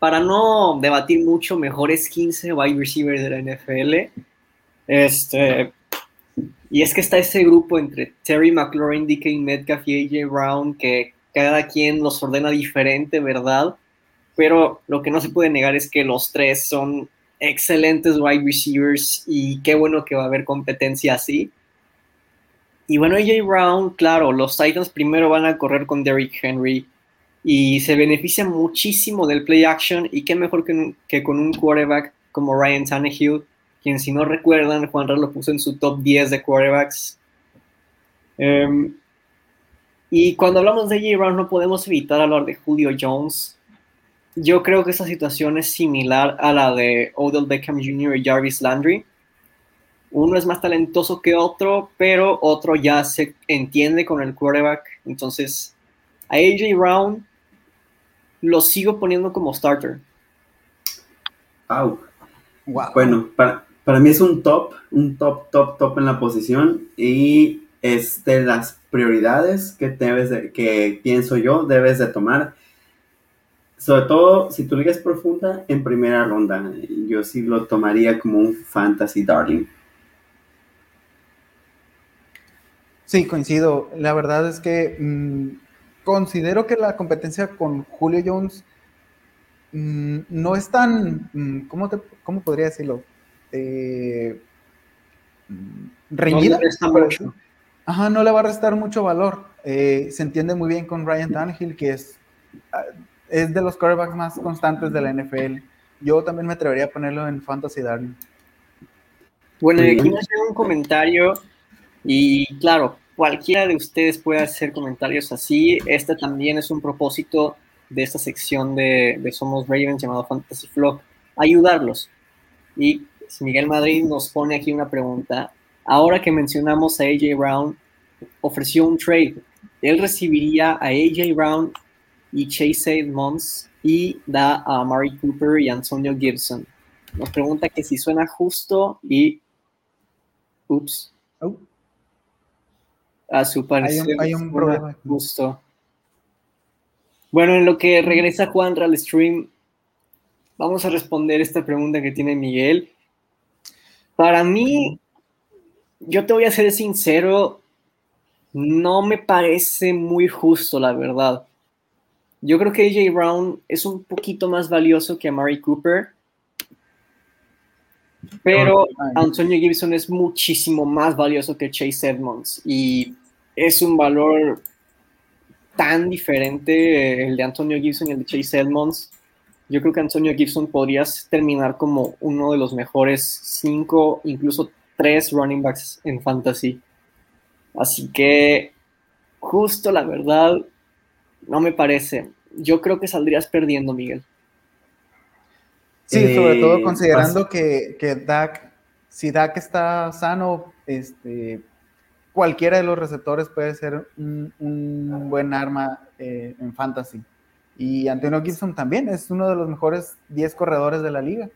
para no debatir mucho, mejores 15 wide receivers de la NFL. Este, y es que está ese grupo entre Terry McLaurin, DK Metcalf y AJ Brown, que cada quien los ordena diferente, ¿verdad? Pero lo que no se puede negar es que los tres son excelentes wide receivers y qué bueno que va a haber competencia así. Y bueno, AJ Brown, claro, los Titans primero van a correr con Derrick Henry y se beneficia muchísimo del play action y qué mejor que, que con un quarterback como Ryan Tannehill, quien si no recuerdan, Juan lo puso en su top 10 de quarterbacks. Em, y cuando hablamos de AJ Brown no podemos evitar hablar de Julio Jones, yo creo que esa situación es similar a la de Odell Beckham Jr. y Jarvis Landry. Uno es más talentoso que otro, pero otro ya se entiende con el quarterback. Entonces, a AJ Brown lo sigo poniendo como starter. Wow. Bueno, para, para mí es un top, un top, top, top en la posición y es de las prioridades que debes de, que pienso yo debes de tomar sobre todo si tu liga es profunda en primera ronda, yo sí lo tomaría como un fantasy darling. Sí, coincido. La verdad es que mm, considero que la competencia con Julio Jones mm, no es tan, mm, ¿cómo, cómo podría decirlo? Eh, reñida. No Ajá, no le va a restar mucho valor. Eh, se entiende muy bien con Ryan Tannehill, que es ah, es de los quarterbacks más constantes de la NFL. Yo también me atrevería a ponerlo en Fantasy Darling. Bueno, aquí me hacer un comentario y claro, cualquiera de ustedes puede hacer comentarios así. Este también es un propósito de esta sección de, Somos Ravens llamado Fantasy Flow, ayudarlos. Y Miguel Madrid nos pone aquí una pregunta. Ahora que mencionamos a AJ Brown, ofreció un trade. ¿Él recibiría a AJ Brown y Chase Edmonds y da a Mari Cooper y Antonio Gibson. Nos pregunta que si suena justo y. Ups. Oh. A su parecer. Hay un, problema. Justo. Bueno, en lo que regresa Juan al stream, vamos a responder esta pregunta que tiene Miguel. Para mí, yo te voy a ser sincero, no me parece muy justo, la verdad. Yo creo que AJ Brown es un poquito más valioso que Amari Cooper, pero Antonio Gibson es muchísimo más valioso que Chase Edmonds y es un valor tan diferente el de Antonio Gibson y el de Chase Edmonds. Yo creo que Antonio Gibson podría terminar como uno de los mejores cinco, incluso tres running backs en fantasy. Así que, justo la verdad, no me parece. Yo creo que saldrías perdiendo, Miguel. Sí, sobre todo eh, considerando que, que Dak, si Dak está sano, este, cualquiera de los receptores puede ser un, buen arma eh, en fantasy. Y Antonio Gibson también es uno de los mejores 10 corredores de la liga.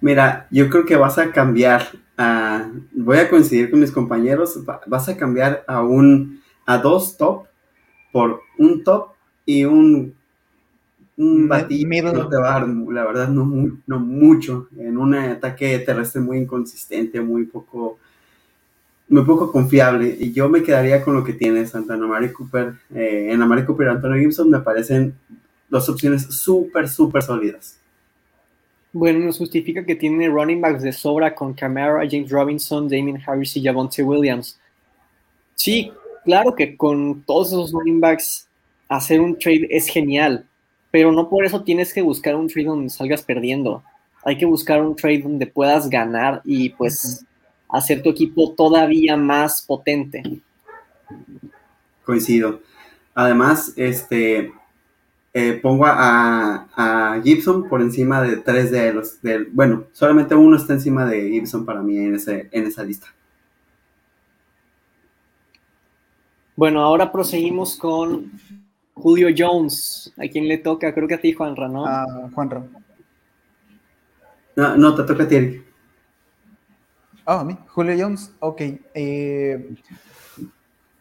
Mira, yo creo que vas a cambiar, a, voy a coincidir con mis compañeros, vas a cambiar a un, a dos top por un top y un, un batido no te va a dar, la verdad, no, no mucho. En un ataque terrestre muy inconsistente, muy poco muy poco confiable. Y yo me quedaría con lo que tiene Santana Mari Cooper. Eh, en Amari Cooper y Antonio Gibson me parecen dos opciones súper, súper sólidas. Bueno, nos justifica que tiene running backs de sobra con Camara, James Robinson, Damien Harris y Javonte Williams. Sí, claro que con todos esos running backs hacer un trade es genial, pero no por eso tienes que buscar un trade donde salgas perdiendo. Hay que buscar un trade donde puedas ganar y pues hacer tu equipo todavía más potente. Coincido. Además, este, eh, pongo a, Gibson por encima de tres de los, bueno, solamente uno está encima de Gibson para mí en, ese, en esa lista. Bueno, ahora proseguimos con Julio Jones. ¿A quién le toca? Creo que a ti, Juanra, ¿no? A Juanra. No, no, te toca a ti, Eric. Ah, a mí. Julio Jones, ok. Eh,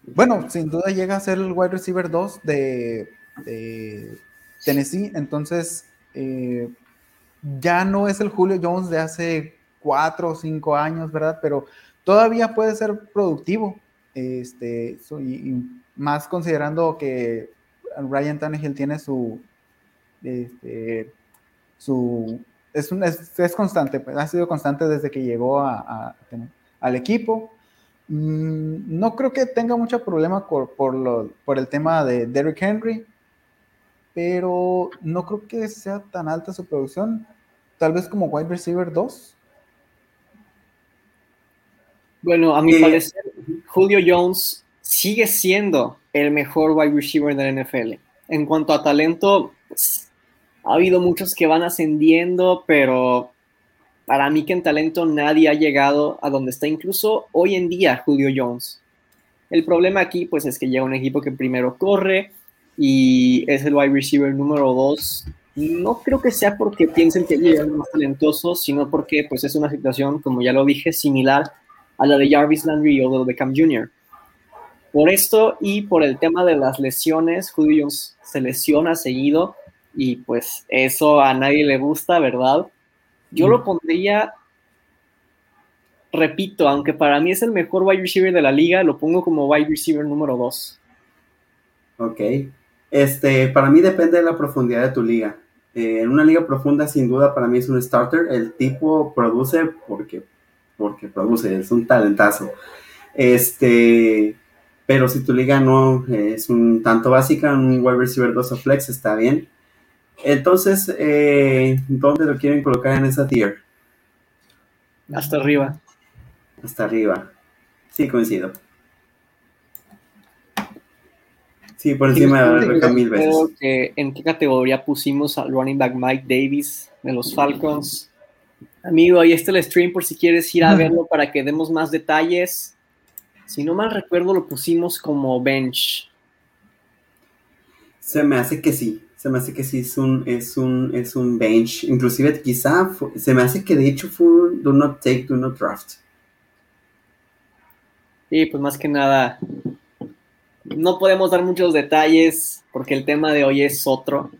bueno, sin duda llega a ser el wide receiver 2 de, Tennessee, entonces eh, ya no es el Julio Jones de hace cuatro o cinco años, ¿verdad? Pero todavía puede ser productivo, este, y, más considerando que Ryan Tannehill tiene su, este, su, es, es, constante, pues, ha sido constante desde que llegó al equipo. Mm, no creo que tenga mucho problema por, por, el tema de Derrick Henry, pero no creo que sea tan alta su producción. Tal vez como wide receiver 2. Bueno, a mi parecer, Julio Jones sigue siendo el mejor wide receiver de la NFL. En cuanto a talento, ha habido muchos que van ascendiendo, pero para mí que en talento nadie ha llegado a donde está incluso hoy en día Julio Jones. El problema aquí pues es que llega un equipo que primero corre y es el wide receiver número 2. No creo que sea porque piensen que llega más talentoso, sino porque pues es una situación, como ya lo dije, similar a la de Jarvis Landry y Odell Beckham Jr. Por esto y por el tema de las lesiones, Julio Jones se lesiona seguido y pues eso a nadie le gusta, ¿verdad? Yo lo pondría, repito, aunque para mí es el mejor wide receiver de la liga, lo pongo como wide receiver número 2. Ok. Este, para mí depende de la profundidad de tu liga. Eh, en una liga profunda, sin duda, para mí es un starter. El tipo produce porque, porque produce, es un talentazo. Este, pero si tu liga no es un tanto básica, un wide receiver 2 o flex está bien. Entonces, eh, ¿dónde lo quieren colocar en esa tier? Hasta arriba. Hasta arriba. Sí, coincido. Sí, por encima de mil veces. ¿En qué categoría pusimos al running back Mike Davis de los Falcons? Amigo, ahí está el stream por si quieres ir a verlo para que demos más detalles. Si no mal recuerdo, lo pusimos como bench. Se me hace que sí se me hace que sí es un, es un, es un bench. Inclusive quizá se me hace que de hecho fue un do not take, do not draft. Sí, pues más que nada, no podemos dar muchos detalles porque el tema de hoy es otro.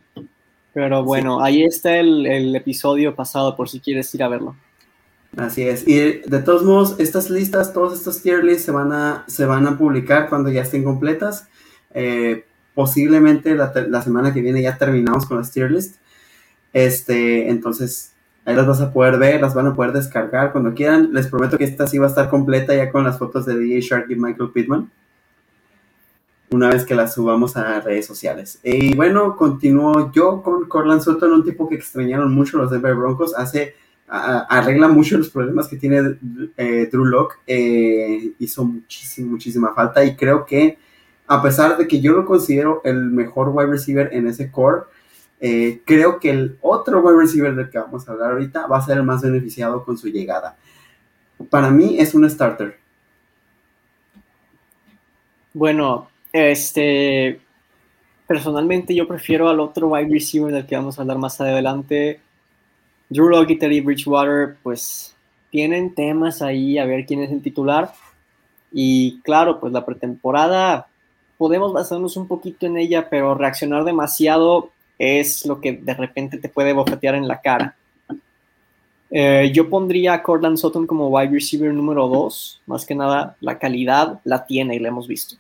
Pero bueno, ahí está el, el, episodio pasado por si quieres ir a verlo. Así es. Y de todos modos, estas listas, todos estos tier lists se van a, se van a publicar cuando ya estén completas. Eh, posiblemente la, semana que viene ya terminamos con las tier list. Este, entonces, ahí las vas a poder ver, las van a poder descargar cuando quieran. Les prometo que esta sí va a estar completa ya con las fotos de DJ Shark y Michael Pittman. Una vez que las subamos a redes sociales. Y bueno, continúo yo con Corland Sutton, un tipo que extrañaron mucho los Denver Broncos. Hace, arregla mucho los problemas que tiene eh, Drew Locke. Eh, hizo muchísima, muchísima falta y creo que a pesar de que yo lo considero el mejor wide receiver en ese core, eh, creo que el otro wide receiver del que vamos a hablar ahorita va a ser el más beneficiado con su llegada. Para mí es un starter. Bueno, este, personalmente yo prefiero al otro wide receiver del que vamos a hablar más adelante. Drew Lockett y Bridgewater, pues tienen temas ahí a ver quién es el titular. Y claro, pues la pretemporada podemos basarnos un poquito en ella, pero reaccionar demasiado es lo que de repente te puede bofetear en la cara. Eh, yo pondría a Cortland Sutton como wide receiver número 2. Más que nada, la calidad la tiene y la hemos visto.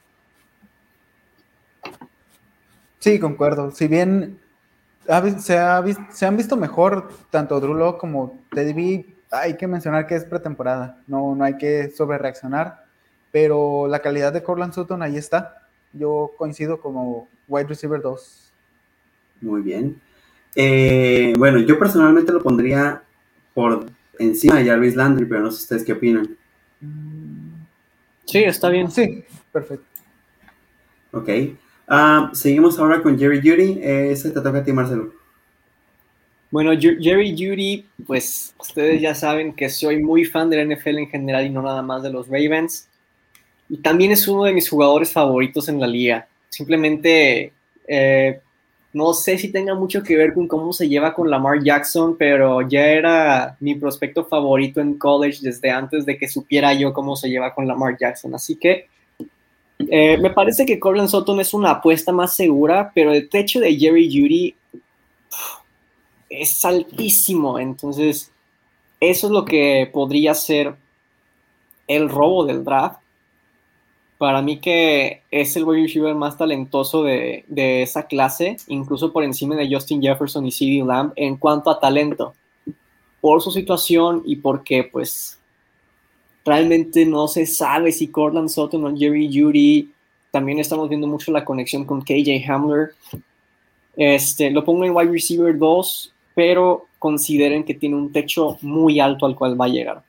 Sí, concuerdo. Si bien se, han visto mejor tanto Drew como Teddy B, hay que mencionar que es pretemporada. No, no hay que sobre reaccionar. Pero la calidad de Cortland Sutton ahí está yo coincido como wide receiver 2. Muy bien. Eh, bueno, yo personalmente lo pondría por encima de Jarvis Landry, pero no sé ustedes qué opinan. Sí, está bien. Sí, perfecto. Ok. Ah, seguimos ahora con Jerry Judy. ese te toca a ti, Marcelo. Bueno, Jerry Judy, pues ustedes ya saben que soy muy fan de la NFL en general y no nada más de los Ravens. Y también es uno de mis jugadores favoritos en la liga. Simplemente eh, no sé si tenga mucho que ver con cómo se lleva con Lamar Jackson, pero ya era mi prospecto favorito en college desde antes de que supiera yo cómo se lleva con Lamar Jackson. Así que eh, me parece que Cortland Sutton es una apuesta más segura, pero el techo de Jerry Judy es altísimo. Entonces, eso es lo que podría ser el robo del draft para mí que es el wide receiver más talentoso de, esa clase, incluso por encima de Justin Jefferson y CeeDee Lamb en cuanto a talento, por su situación y porque pues realmente no se sabe si Cortland Sutton o Jerry Judy, también estamos viendo mucho la conexión con KJ Hamler. Este, lo pongo en wide receiver 2, pero consideren que tiene un techo muy alto al cual va a llegar.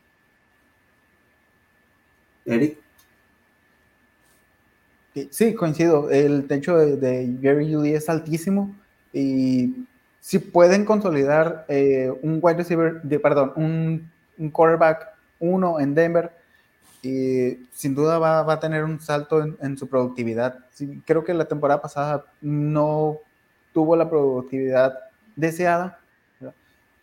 Eric. Sí, coincido. El techo de, Jerry Judy es altísimo y si pueden consolidar eh, un wide receiver, de, perdón, un, un quarterback uno en Denver, sin duda va, a tener un salto en, su productividad. creo que la temporada pasada no tuvo la productividad deseada.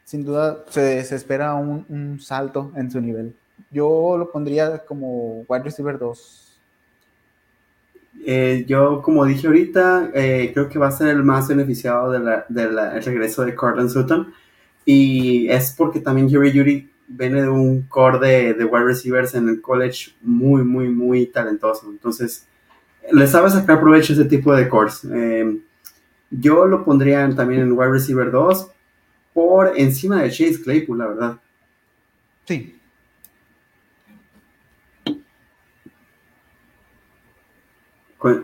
Sin duda se, se espera un, un, salto en su nivel. Yo lo pondría como wide receiver 2 eh, yo, como dije ahorita, eh, creo que va a ser el más beneficiado del de regreso de Cortland Sutton. Y es porque también Jerry Judy viene de un core de, de, wide receivers en el college muy, muy, muy talentoso. Entonces, le sabe sacar provecho ese tipo de cores. Eh, yo lo pondría también en wide receiver 2 por encima de Chase Claypool, la verdad. Sí,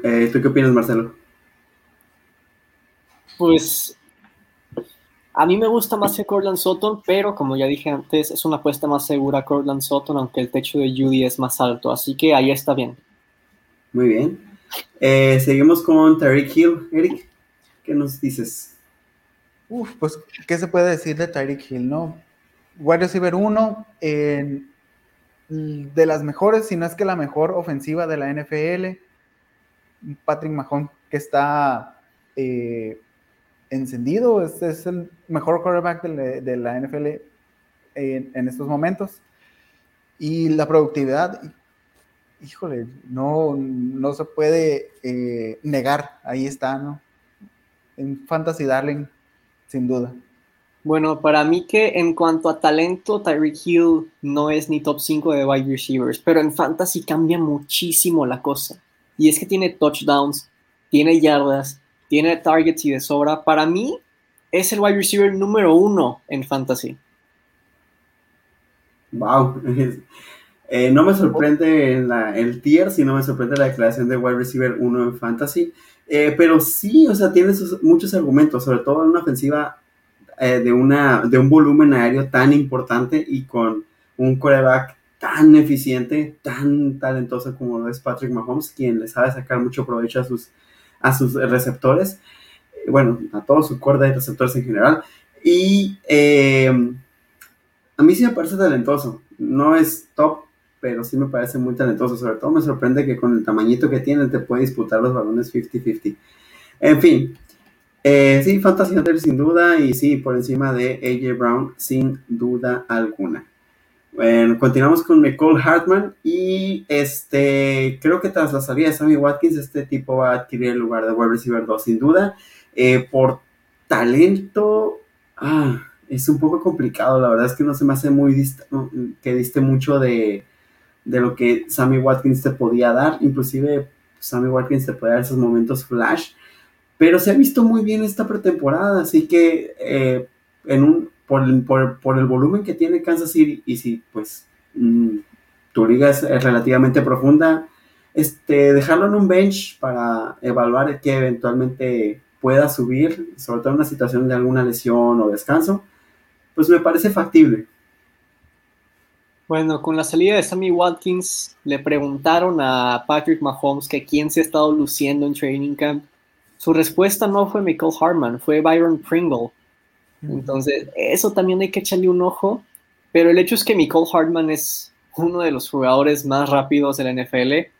Eh, ¿Tú qué opinas, Marcelo? Pues a mí me gusta más que Cortland Sutton, pero como ya dije antes, es una apuesta más segura Cortland Sutton, aunque el techo de Judy es más alto, así que ahí está bien. Muy bien. Eh, seguimos con Tyreek Hill. Eric, ¿qué nos dices? Uf, pues, ¿qué se puede decir de Tyreek Hill, no? Wide receiver 1, de las mejores, si no es que la mejor ofensiva de la NFL Patrick Mahomes que está eh, encendido, este es el mejor quarterback de, la NFL en, estos momentos. Y la productividad, híjole, no, no se puede eh, negar, ahí está, ¿no? En Fantasy Darling, sin duda. Bueno, para mí que en cuanto a talento, Tyreek Hill no es ni top 5 de wide receivers, pero en Fantasy cambia muchísimo la cosa y es que tiene touchdowns, tiene yardas, tiene targets y de sobra. Para mí es el wide receiver número uno en fantasy. Wow. [laughs] Eh, no me sorprende el tier, sino me sorprende la declaración de wide receiver uno en fantasy. Eh, pero sí, o sea, tiene muchos argumentos, sobre todo en una ofensiva eh, de, una, de un volumen aéreo tan importante y con un coreback tan eficiente, tan talentoso como lo es Patrick Mahomes, quien le sabe sacar mucho provecho a sus, a sus receptores, eh, bueno, a todo su cuerda de receptores en general. Y eh, a mí sí me parece talentoso, no es top, pero sí me parece muy talentoso, sobre todo me sorprende que con el tamañito que tiene te puede disputar los balones 50-50. En fin, eh, sí, Fantasy sin duda y sí, por encima de AJ Brown sin duda alguna. Bueno, continuamos con Nicole Hartman y este, creo que tras la salida de Sammy Watkins, este tipo va a adquirir el lugar de wide receiver 2, sin duda. Eh, por talento, ah, es un poco complicado, la verdad es que no se me hace muy que diste mucho de, de lo que Sammy Watkins te podía dar, inclusive Sammy Watkins te puede dar esos momentos flash, pero se ha visto muy bien esta pretemporada, así que eh, en un por el, volumen que tiene Kansas City y si pues mm, tu liga es, relativamente profunda, este, dejarlo en un bench para evaluar que eventualmente pueda subir, sobre todo en una situación de alguna lesión o descanso, pues me parece factible. Bueno, con la salida de Sammy Watkins, le preguntaron a Patrick Mahomes que quién se ha estado luciendo en training camp. Su respuesta no fue Michael Harman, fue Byron Pringle. Entonces, eso también hay que echarle un ojo. Pero el hecho es que Michael Hartman es uno de los jugadores más rápidos de la NFL.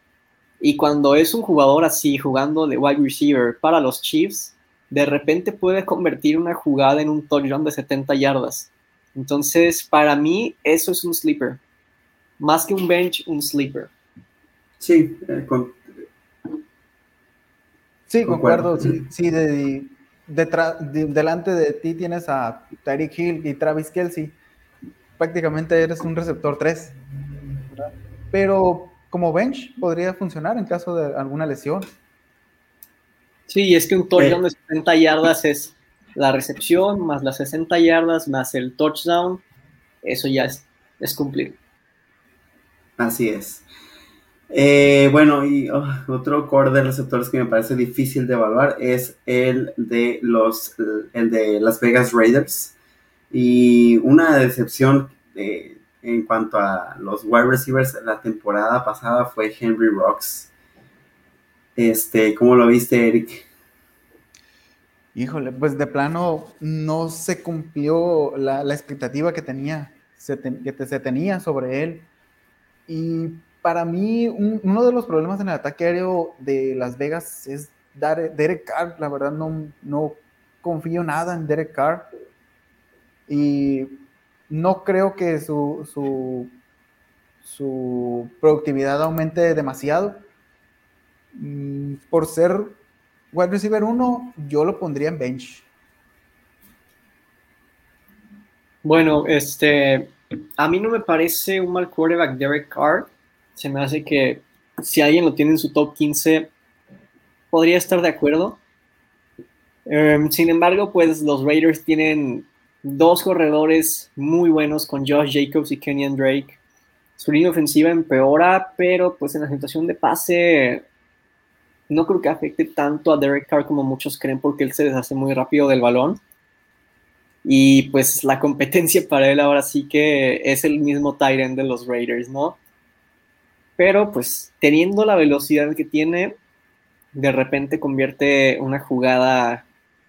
Y cuando es un jugador así, jugando de wide receiver para los Chiefs, de repente puede convertir una jugada en un touchdown de 70 yardas. Entonces, para mí, eso es un sleeper. Más que un bench, un sleeper. Sí, eh, con... sí concuerdo. Sí, sí de, delante de ti tienes a Tyreek Hill y Travis Kelsey. Prácticamente eres un receptor 3. Pero como bench podría funcionar en caso de alguna lesión. Sí, es que un touchdown de 70 yardas es la recepción, más las 60 yardas, más el touchdown, eso ya es, es cumplir. Así es. Eh, bueno, y oh, otro core de receptores que me parece difícil de evaluar es el de los el de Las Vegas Raiders. Y una decepción eh, en cuanto a los wide receivers la temporada pasada fue Henry Rocks. Este, ¿cómo lo viste, Eric? Híjole, pues de plano no se cumplió la, expectativa que tenía, se, que se tenía sobre él. Y para mí, uno de los problemas en el ataque aéreo de Las Vegas es Derek Carr. La verdad, no, confío nada en Derek Carr. Y no creo que su, su, su productividad aumente demasiado. Mm, por ser wide receiver 1, yo lo pondría en bench. Bueno, este, a mí no me parece un mal quarterback Derek Carr. Se me hace que si alguien lo tiene en su top 15, podría estar de acuerdo. Em, sin embargo, pues los Raiders tienen dos corredores muy buenos con Josh Jacobs y Kenyan Drake. Su línea ofensiva empeora, pero pues en la situación de pase no creo que afecte tanto a Derek Carr como muchos creen porque él se deshace muy rápido del balón. Y pues la competencia [laughs] para él ahora sí que es el mismo Tyrant de los Raiders, ¿no? Pero pues teniendo la velocidad que tiene, de repente convierte una jugada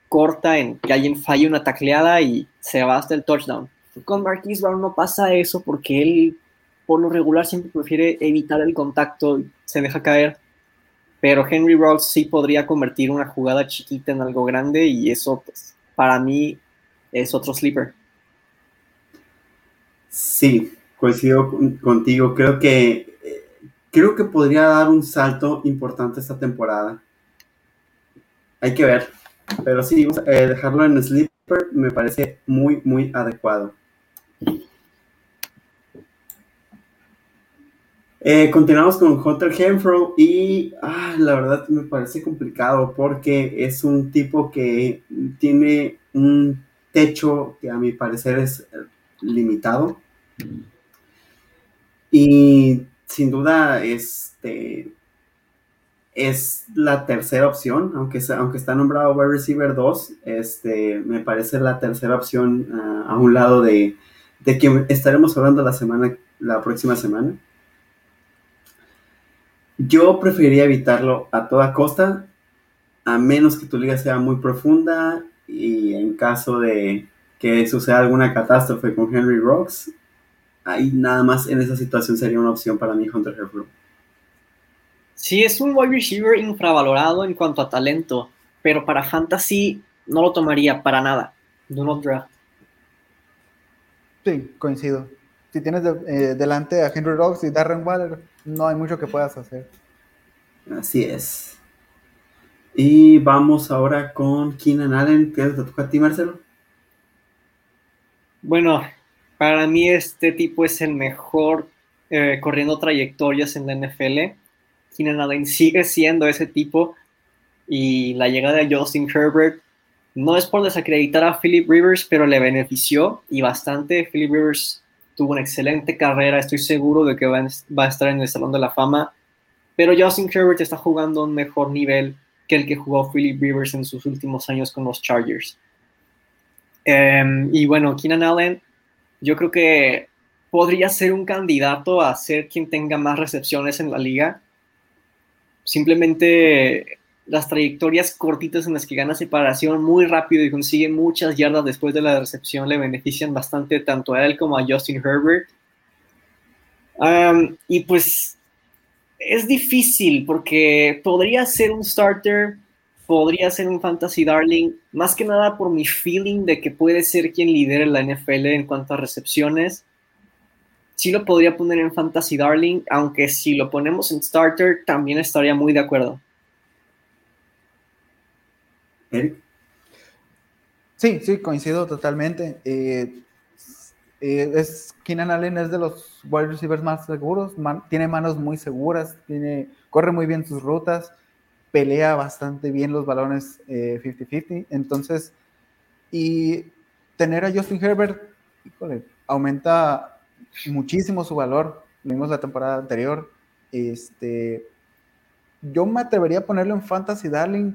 corta en que alguien falle una tacleada y se va hasta el touchdown. Con Marquise Brown no pasa eso porque él por lo regular siempre prefiere evitar el contacto y se deja caer pero Henry Rocks sí podría convertir una jugada chiquita en algo grande y eso pues, para mí es otro sleeper. Sí, coincido contigo. Creo que creo que podría dar un salto importante esta temporada. Hay que ver. Pero sí, eh, dejarlo en sleeper me parece muy, muy adecuado. Eh, continuamos con Hunter Henfro y ah, la verdad me parece complicado porque es un tipo que tiene un techo que a mi parecer es limitado. Y sin duda este, es la tercera opción, aunque, aunque está nombrado wide receiver 2, este, me parece la tercera opción ah, a un lado de, de que estaremos hablando la semana, la próxima semana. Yo preferiría evitarlo a toda costa, a menos que tu liga sea muy profunda y en caso de que suceda alguna catástrofe con Henry Rocks, ahí nada más en esa situación sería una opción para mí Hunter Henry. Sí, es un wide receiver infravalorado en cuanto a talento, pero para fantasy no lo tomaría para nada. Do not draft. Sí, coincido. Si tienes eh, delante a Henry Rocks y Darren Waller, no hay mucho que puedas hacer. Así es. Y vamos ahora con Keenan Allen. ¿Qué te toca a ti, Marcelo? Bueno, para mí este tipo es el mejor eh, corriendo trayectorias en la NFL. Keenan Allen sigue siendo ese tipo y la llegada de Justin Herbert no es por desacreditar a Philip Rivers, pero le benefició y bastante. Philip Rivers tuvo una excelente carrera, estoy seguro de que va, a estar en el Salón de la Fama. pero Justin Herbert está jugando a un mejor nivel que el que jugó Philip Rivers en sus últimos años con los Chargers. Em, y bueno, Keenan Allen, yo creo que podría ser un candidato a ser quien tenga más recepciones en la liga. Simplemente las trayectorias cortitas en las que gana separación muy rápido y consigue muchas yardas después de la recepción le benefician bastante tanto a él como a Justin Herbert. y pues es difícil porque podría ser un starter, podría ser un fantasy darling, más que nada por mi feeling de que puede ser quien lidere la NFL en cuanto a recepciones. Sí lo podría poner en fantasy darling, aunque si lo ponemos en starter también estaría muy de acuerdo. Sí, sí, coincido totalmente. Eh, eh, es, Keenan Allen es de los wide receivers más seguros, tiene manos muy seguras, tiene, corre muy bien sus rutas, pelea bastante bien los balones 50-50. Eh, Entonces, y tener a Justin Herbert, aumenta muchísimo su valor. vimos la temporada anterior. Este, yo me atrevería a ponerlo en Fantasy Darling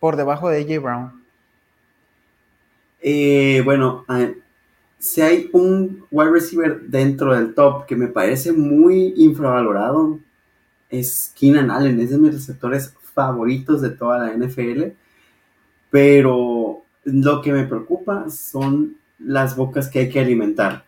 por debajo de AJ Brown. Eh, bueno, si hay un wide receiver dentro del top que me parece muy infravalorado, es Keenan Allen, es de mis receptores favoritos de toda la NFL, pero lo que me preocupa son las bocas que hay que alimentar.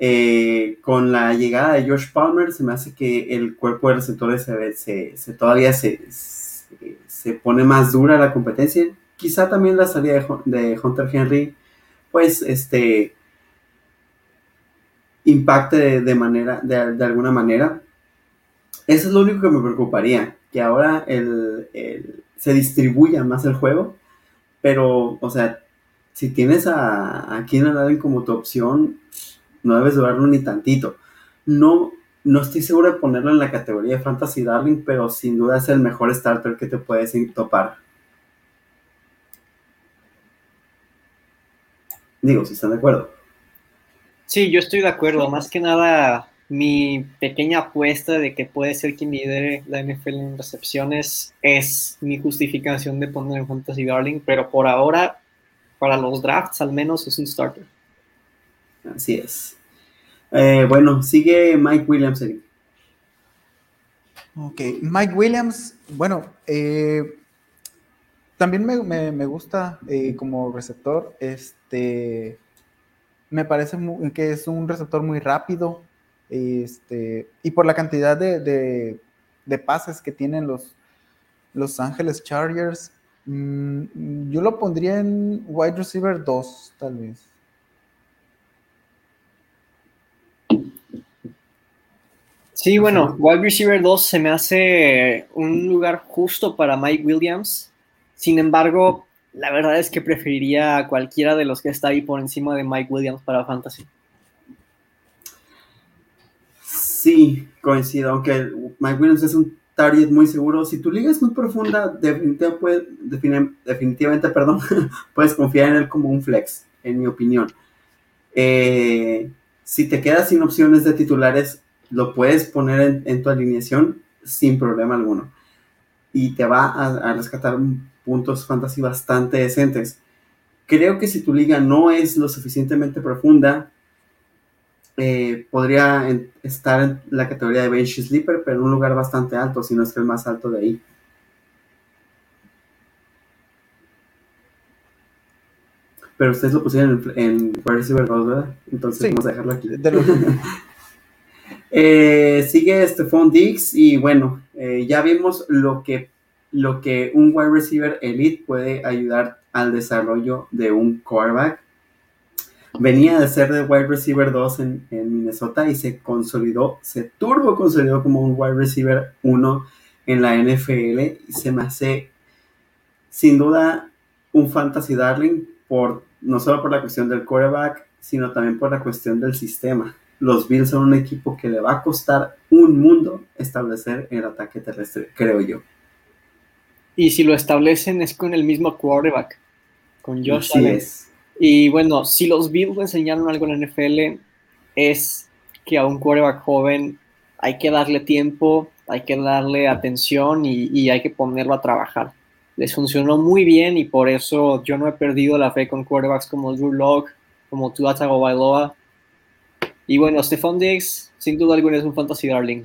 Eh, con la llegada de Josh Palmer se me hace que el cuerpo de receptores se, se, todavía se, se, pone más dura la competencia. Quizá también la salida de, Hunter Henry, pues, este, impacte de, manera, de, alguna manera. Eso es lo único que me preocuparía, que ahora el, se distribuya más el juego, pero, o sea, si tienes a, a Keenan como tu opción, no debes dudarlo ni tantito. No, no estoy seguro de ponerlo en la categoría de Fantasy Darling, pero sin duda es el mejor starter que te puedes topar. Digo, si están de acuerdo. Sí, yo estoy de acuerdo. Más que nada, mi pequeña apuesta de que puede ser quien lidere la NFL en recepciones es mi justificación de poner en Fantasy Darling, pero por ahora, para los drafts al menos es un starter. Así es. Eh, bueno, sigue Mike Williams. Ok, Mike Williams, bueno, eh, también me, gusta eh, como receptor. Este, me parece que es un receptor muy rápido. Este, y por la cantidad de, pases que tienen los Los Ángeles Chargers, mm, yo lo pondría en wide receiver 2, tal vez. Sí, bueno, wide receiver 2 se me hace un lugar justo para Mike Williams. Sin embargo, la verdad es que preferiría a cualquiera de los que está ahí por encima de Mike Williams para Fantasy. Sí, coincido, aunque Mike Williams es un target muy seguro. Si tu liga es muy profunda, definitivamente, perdón, [laughs] puedes confiar en él como un flex, en mi opinión. Eh, si te quedas sin opciones de titulares, lo puedes poner en, tu alineación sin problema alguno. Y te va a, rescatar puntos fantasy bastante decentes. Creo que si tu liga no es lo suficientemente profunda, eh, podría estar en la categoría de bench sleeper, pero en un lugar bastante alto, si no es que el más alto de ahí. Pero ustedes lo pusieron en, en Receiver 2, ¿verdad? Entonces vamos a dejarlo aquí. [laughs] Eh, sigue Stephon Diggs y bueno, eh, ya vimos lo que, lo que un wide receiver elite puede ayudar al desarrollo de un quarterback. Venía de ser de wide receiver 2 en, Minnesota y se consolidó, se turbo consolidó como un wide receiver 1 en la NFL y se me hace sin duda un fantasy darling por no solo por la cuestión del quarterback, sino también por la cuestión del sistema los Bills son un equipo que le va a costar un mundo establecer el ataque terrestre, creo yo. Y si lo establecen es con el mismo quarterback, con Josh Allen. Y bueno, si los Bills le enseñaron algo en la NFL, es que a un quarterback joven hay que darle tiempo, hay que darle atención y, hay que ponerlo a trabajar. Les funcionó muy bien y por eso yo no he perdido la fe con quarterbacks como Drew Locke, como Tua Tagovailoa. Y bueno, Stephon Diggs, sin duda alguna, es un fantasy darling.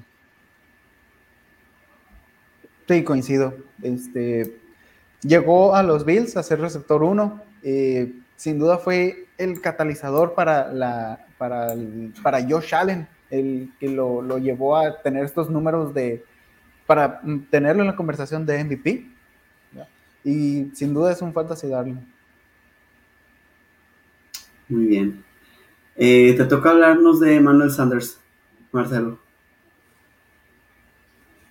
Sí, coincido. Este, llegó a los Bills a ser receptor 1. Eh, sin duda fue el catalizador para, la, para, para Josh Allen el que lo, llevó a tener estos números de, para tenerlo en la conversación de MVP. Y sin duda es un fantasy darling. Muy bien. Eh, te toca hablarnos de Emmanuel Sanders, Marcelo.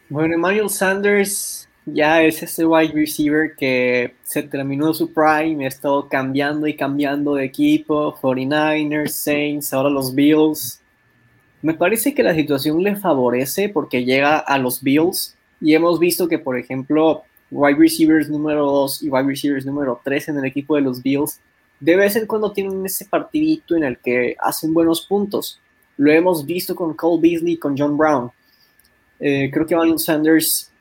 Bueno, Emmanuel Sanders ya es este wide receiver que se terminó su prime, ha estado cambiando y cambiando de equipo, 49ers, Saints, ahora los Bills. Me parece que la situación le favorece porque llega a los Bills y hemos visto que, por ejemplo, wide receivers número 2 y wide receivers número 3 en el equipo de los Bills, de vez en cuando tienen ese partidito en el que hacen buenos puntos. Lo hemos visto con Cole Beasley y con John Brown. Eh, creo que Manuel Sanders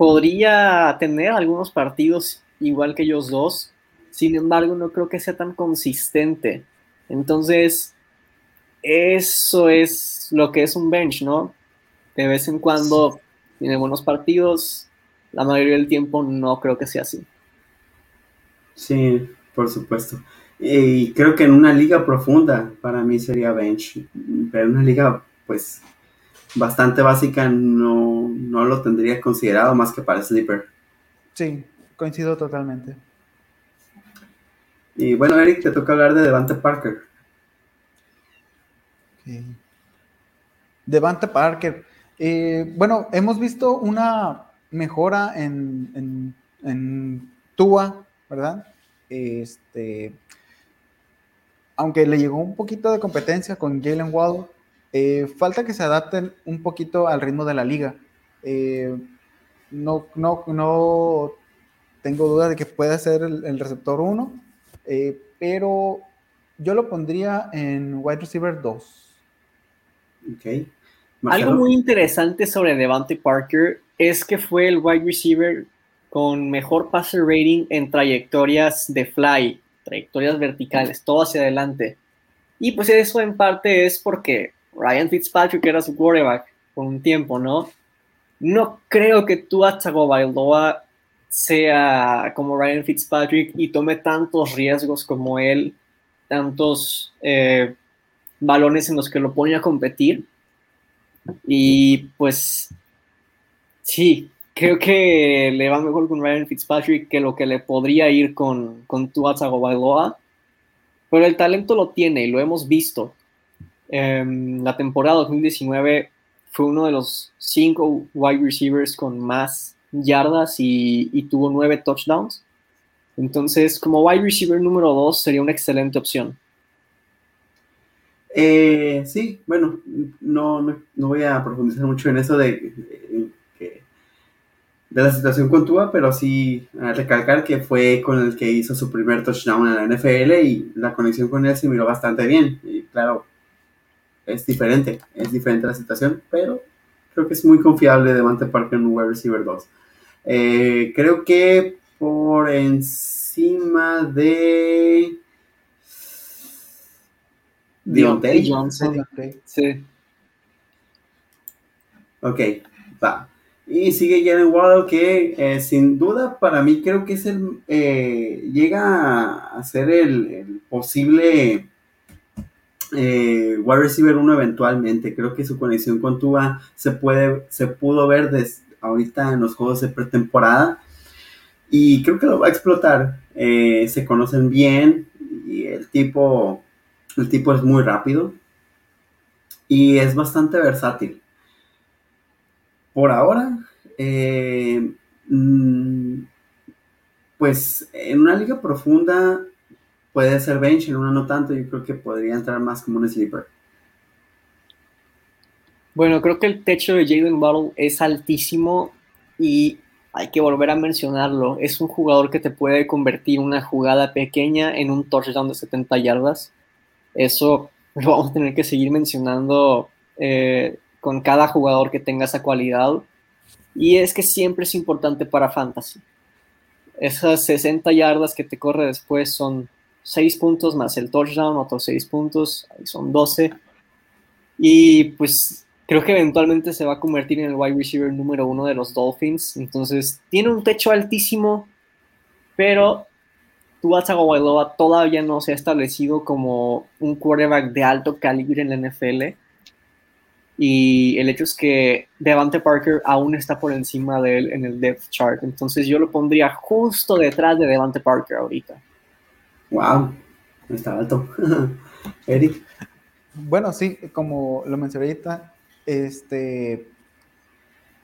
podría tener algunos partidos igual que ellos dos, sin embargo no creo que sea tan consistente. Entonces, eso es lo que es un bench, ¿no? De vez en cuando tiene buenos partidos, la mayoría del tiempo no creo que sea así. Sí, por supuesto. Y creo que en una liga profunda para mí sería bench, pero en una liga pues bastante básica no, no lo tendría considerado más que para sleeper. Sí, coincido totalmente. Y bueno, Eric, te toca hablar de Devante Parker. Devante Parker. Eh, bueno, hemos visto una mejora en, en, Tua, ¿verdad? Este, aunque le llegó un poquito de competencia con Jalen Waddle, eh, falta que se adapten un poquito al ritmo de la liga. Eh, no, no, no tengo duda de que pueda ser el, receptor 1, pero yo lo pondría en wide receiver 2. Algo muy interesante sobre Devante Parker es que fue el wide receiver con mejor passer rating en trayectorias de fly, trayectorias verticales, todo hacia adelante. Y pues eso en parte es porque Ryan Fitzpatrick era su quarterback por un tiempo, ¿no? No creo que tú Tagovailoa sea como Ryan Fitzpatrick y tome tantos riesgos como él, tantos eh, balones en los que lo pone a competir. Y pues sí, creo que le va mejor con Ryan Fitzpatrick que lo que le podría ir con, con Tua Tagovailoa. Pero el talento lo tiene y lo hemos visto. Em, la temporada 2019 fue uno de los cinco wide receivers con más yardas y, tuvo nueve touchdowns. Entonces, como wide receiver número dos, sería una excelente opción. Eh, sí, bueno, no, no, voy a profundizar mucho en eso de, de, la situación con Tua, pero sí recalcar que fue con el que hizo su primer touchdown en la NFL y la conexión con él se miró bastante bien. Y claro, es diferente, es diferente la situación, pero creo que es muy confiable Devante Parker en un wide receiver 2. Eh, creo que por encima de Deontay Johnson. Sí. Ok, va. Y sigue Jalen Waddle que eh, sin duda para mí creo que es el eh, llega a ser el, posible eh, wide receiver uno eventualmente. Creo que su conexión con Tua se puede se pudo ver desde ahorita en los juegos de pretemporada y creo que lo va a explotar. se conocen bien y el tipo el tipo es muy rápido y es bastante versátil. Por ahora, eh, mm, pues en una liga profunda puede ser bench, en una no tanto, yo creo que podría entrar más como un sleeper. Bueno, creo que el techo de Jaden Buttle es altísimo y hay que volver a mencionarlo. Es un jugador que te puede convertir una jugada pequeña en un touchdown de 70 yardas. Eso [laughs] lo vamos a tener que seguir mencionando eh, con cada jugador que tenga esa cualidad, Y es que siempre es importante para fantasy. Esas 60 yardas que te corre después son 6 puntos más el touchdown, otros 6 puntos, ahí son 12. Y pues creo que eventualmente se va a convertir en el wide receiver número uno de los Dolphins. Entonces tiene un techo altísimo, pero Tua Tagovailoa todavía no se ha establecido como un quarterback de alto calibre en la NFL. Y el hecho es que Devante Parker aún está por encima de él en el depth chart. Entonces yo lo pondría justo detrás de Devante Parker ahorita. Wow, está alto. [laughs] Eric. Bueno, sí, como lo mencioné ahorita, este,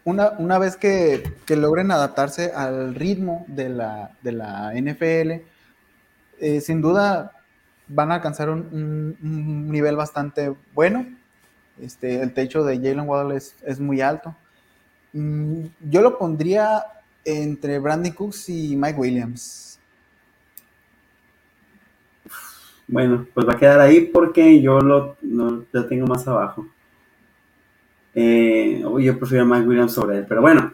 una, una vez que, logren adaptarse al ritmo de la, de la NFL, eh, sin duda van a alcanzar un, nivel bastante bueno. Este, el techo de Jalen Waddle es, muy alto. Mm, yo lo pondría entre Brandon Cooks y Mike Williams. Bueno, pues va a quedar ahí porque yo lo, tengo más abajo. Eh, yo prefiero a Mike Williams sobre él, pero bueno.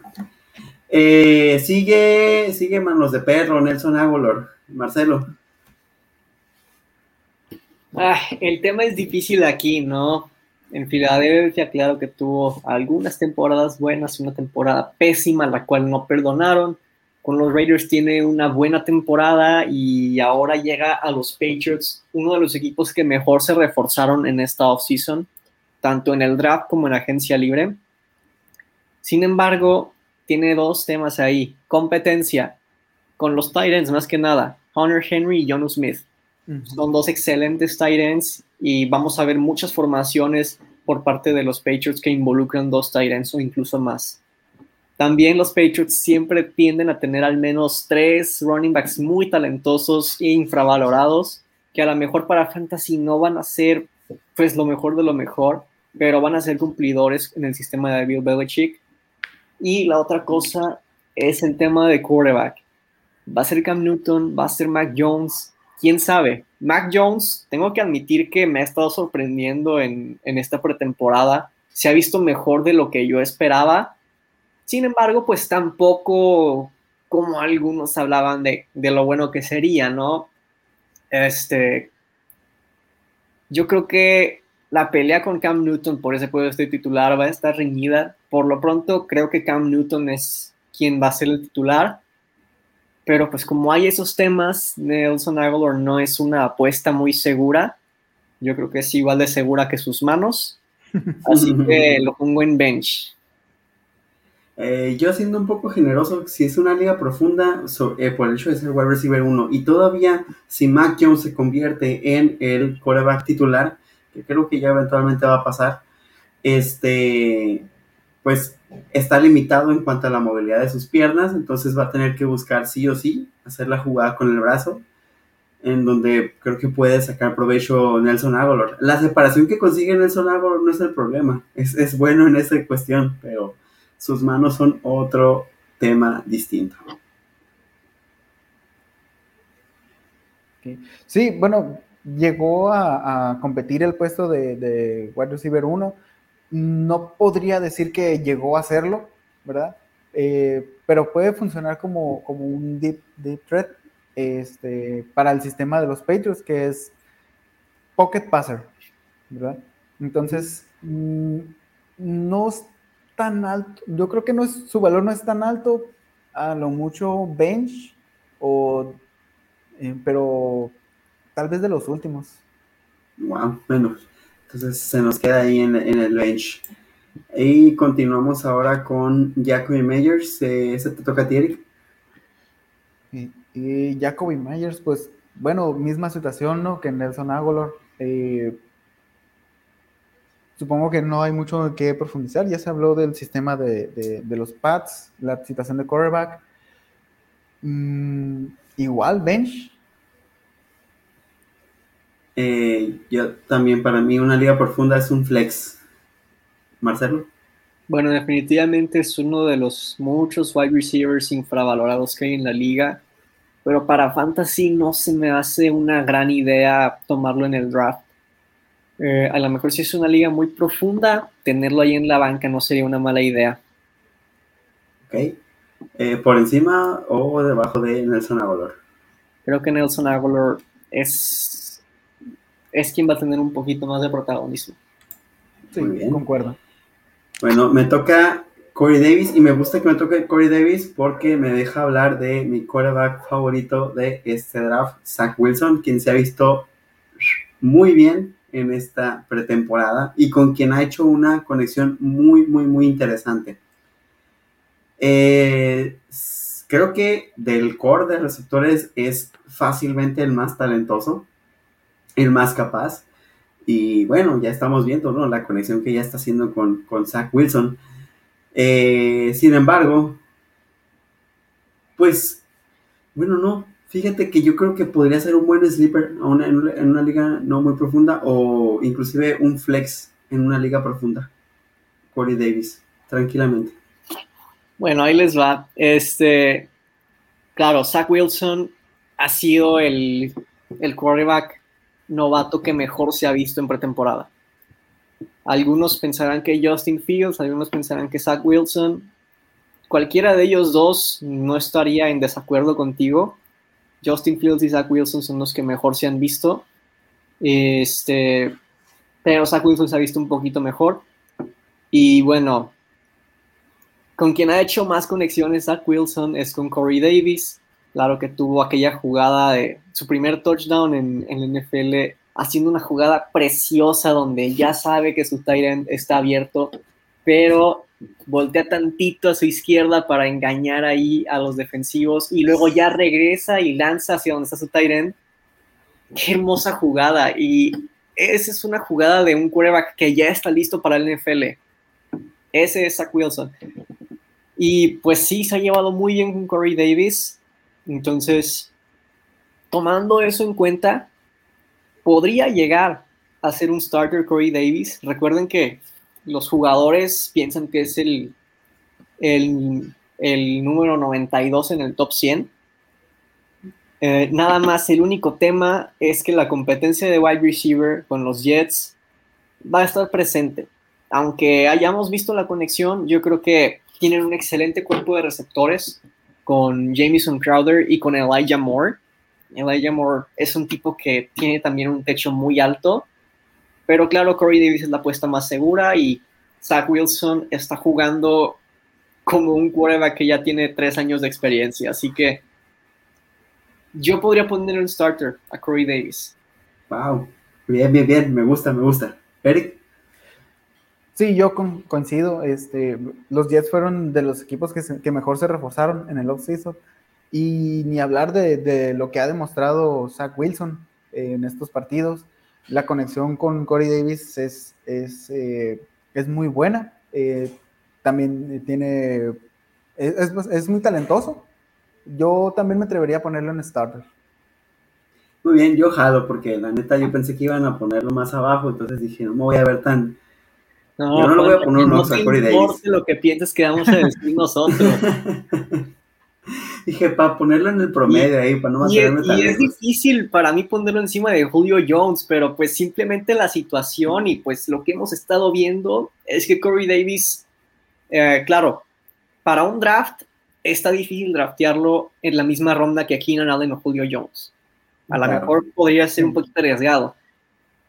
Eh, sigue, sigue Manos de Perro, Nelson Aguilar, Marcelo. Ah, el tema es difícil aquí, ¿no? En Filadelfia, claro que tuvo algunas temporadas buenas, una temporada pésima, la cual no perdonaron. Con los Raiders tiene una buena temporada y ahora llega a los Patriots, uno de los equipos que mejor se reforzaron en esta offseason, tanto en el draft como en agencia libre. Sin embargo, tiene dos temas ahí. Competencia con los Titans más que nada, Hunter Henry y Jonu Smith son dos excelentes tight ends y vamos a ver muchas formaciones por parte de los Patriots que involucran dos tight ends o incluso más. También los Patriots siempre tienden a tener al menos tres running backs muy talentosos e infravalorados que a lo mejor para fantasy no van a ser pues lo mejor de lo mejor, pero van a ser cumplidores en el sistema de Bill Belichick. Y la otra cosa es el tema de quarterback. Va a ser Cam Newton, va a ser Mac Jones, quién sabe. Mac Jones, tengo que admitir que me ha estado sorprendiendo en, esta pretemporada. Se ha visto mejor de lo que yo esperaba. Sin embargo, pues tampoco como algunos hablaban de, lo bueno que sería, ¿no? Este, yo creo que la pelea con Cam Newton por ese puesto de titular va a estar reñida. Por lo pronto, creo que Cam Newton es quien va a ser el titular. Pero pues como hay esos temas, Nelson Aguilar no es una apuesta muy segura. Yo creo que es igual de segura que sus manos. [laughs] Así que lo pongo en bench. Eh, yo siendo un poco generoso, si es una liga profunda eh, por el hecho de ser wide receiver 1 y todavía si Mac Jones se convierte en el coreback titular, que creo que ya eventualmente va a pasar, este, pues está limitado en cuanto a la movilidad de sus piernas, entonces va a tener que buscar sí o sí hacer la jugada con el brazo, en donde creo que puede sacar provecho Nelson Aguilar. La separación que consigue Nelson Aguilar no es el problema, es, bueno en esa cuestión, pero sus manos son otro tema distinto. Sí, bueno, llegó a, competir el puesto de, de wide receiver 1 no podría decir que llegó a hacerlo, ¿verdad? Eh, pero puede funcionar como, un deep, threat este, para el sistema de los Patriots, que es pocket passer, ¿verdad? Entonces, mm, no tan alto, yo creo que no es, su valor no es tan alto, a lo mucho bench, o, eh, pero tal vez de los últimos. Wow, menos. Entonces se nos queda ahí en, el bench. Y continuamos ahora con Jacoby Meyers. Eh, ¿Ese te toca a ti, Eric? Y, Jacoby Meyers, pues, bueno, misma situación, ¿no? Que Nelson Aguilar. Eh, supongo que no hay mucho que profundizar. Ya se habló del sistema de, los pads, la situación de quarterback. Mm, igual, bench. Eh, yo también, para mí, una liga profunda es un flex. Marcelo. Bueno, definitivamente es uno de los muchos wide receivers infravalorados que hay en la liga, pero para fantasy no se me hace una gran idea tomarlo en el draft. Eh, a lo mejor si es una liga muy profunda, tenerlo ahí en la banca no sería una mala idea. Ok. Eh, ¿Por encima o debajo de Nelson Aguilar? Creo que Nelson Aguilar es, es quien va a tener un poquito más de protagonismo. Sí, concuerdo. Bueno, me toca Corey Davis y me gusta que me toque Corey Davis porque me deja hablar de mi quarterback favorito de este draft, Zach Wilson, quien se ha visto muy bien en esta pretemporada y con quien ha hecho una conexión muy, muy, muy interesante. Eh, creo que del core de receptores es fácilmente el más talentoso, el más capaz. Y bueno, ya estamos viendo ¿no? la conexión que ya está haciendo con, con Zach Wilson. Eh, sin embargo, pues, bueno, no. Fíjate que yo creo que podría ser un buen sleeper en, una, en una liga no muy profunda o inclusive un flex en una liga profunda. Corey Davis, tranquilamente. Bueno, ahí les va. Este, claro, Zach Wilson ha sido el, el quarterback novato que mejor se ha visto en pretemporada. Algunos pensarán que Justin Fields, algunos pensarán que Zach Wilson. Cualquiera de ellos dos no estaría en desacuerdo contigo. Justin Fields y Zach Wilson son los que mejor se han visto. Este, pero Zach Wilson se ha visto un poquito mejor. Y bueno, con quien ha hecho más conexiones Zach Wilson es con Corey Davis. Claro que tuvo aquella jugada de su primer touchdown en, la NFL, haciendo una jugada preciosa donde ya sabe que su tight end está abierto, pero voltea tantito a su izquierda para engañar ahí a los defensivos y luego ya regresa y lanza hacia donde está su end. Qué hermosa jugada. Y esa es una jugada de un quarterback que ya está listo para el NFL. Ese es Zach Wilson. Y pues sí, se ha llevado muy bien con Corey Davis. Entonces, tomando eso en cuenta, podría llegar a ser un starter Corey Davis. Recuerden que los jugadores piensan que es el, el, el número 92 en el top 100. Eh, nada más, el único tema es que la competencia de wide receiver con los Jets va a estar presente. Aunque hayamos visto la conexión, yo creo que tienen un excelente cuerpo de receptores con Jamison Crowder y con Elijah Moore. Elijah Moore es un tipo que tiene también un techo muy alto, pero claro, Corey Davis es la apuesta más segura y Zach Wilson está jugando como un quarterback que ya tiene tres años de experiencia, así que yo podría poner un starter a Corey Davis. Wow, bien, bien, bien, me gusta, me gusta. Eric. Sí, yo coincido. Este, los Jets fueron de los equipos que, que mejor se reforzaron en el offseason. Y ni hablar de, lo que ha demostrado Zach Wilson en estos partidos. La conexión con Corey Davis es, es, eh, muy buena. Eh, también tiene. Es, muy talentoso. Yo también me atrevería a ponerlo en starter. Muy bien, yo jalo, porque la neta yo pensé que iban a ponerlo más abajo, entonces dije, no me voy a ver tan. No, yo no lo voy a pues, poner no a Corey Davis. lo que pienses que vamos a decir nosotros. [laughs] [laughs] Dije, para ponerlo en el promedio ahí, para no mantenerme y, tan y es difícil para mí ponerlo encima de Julio Jones, pero pues simplemente la situación y pues lo que hemos estado viendo es que Corey Davis, eh, claro, para un draft está difícil draftearlo en la misma ronda que Keenan Allen o Julio Jones. A lo mejor podría ser un poquito arriesgado,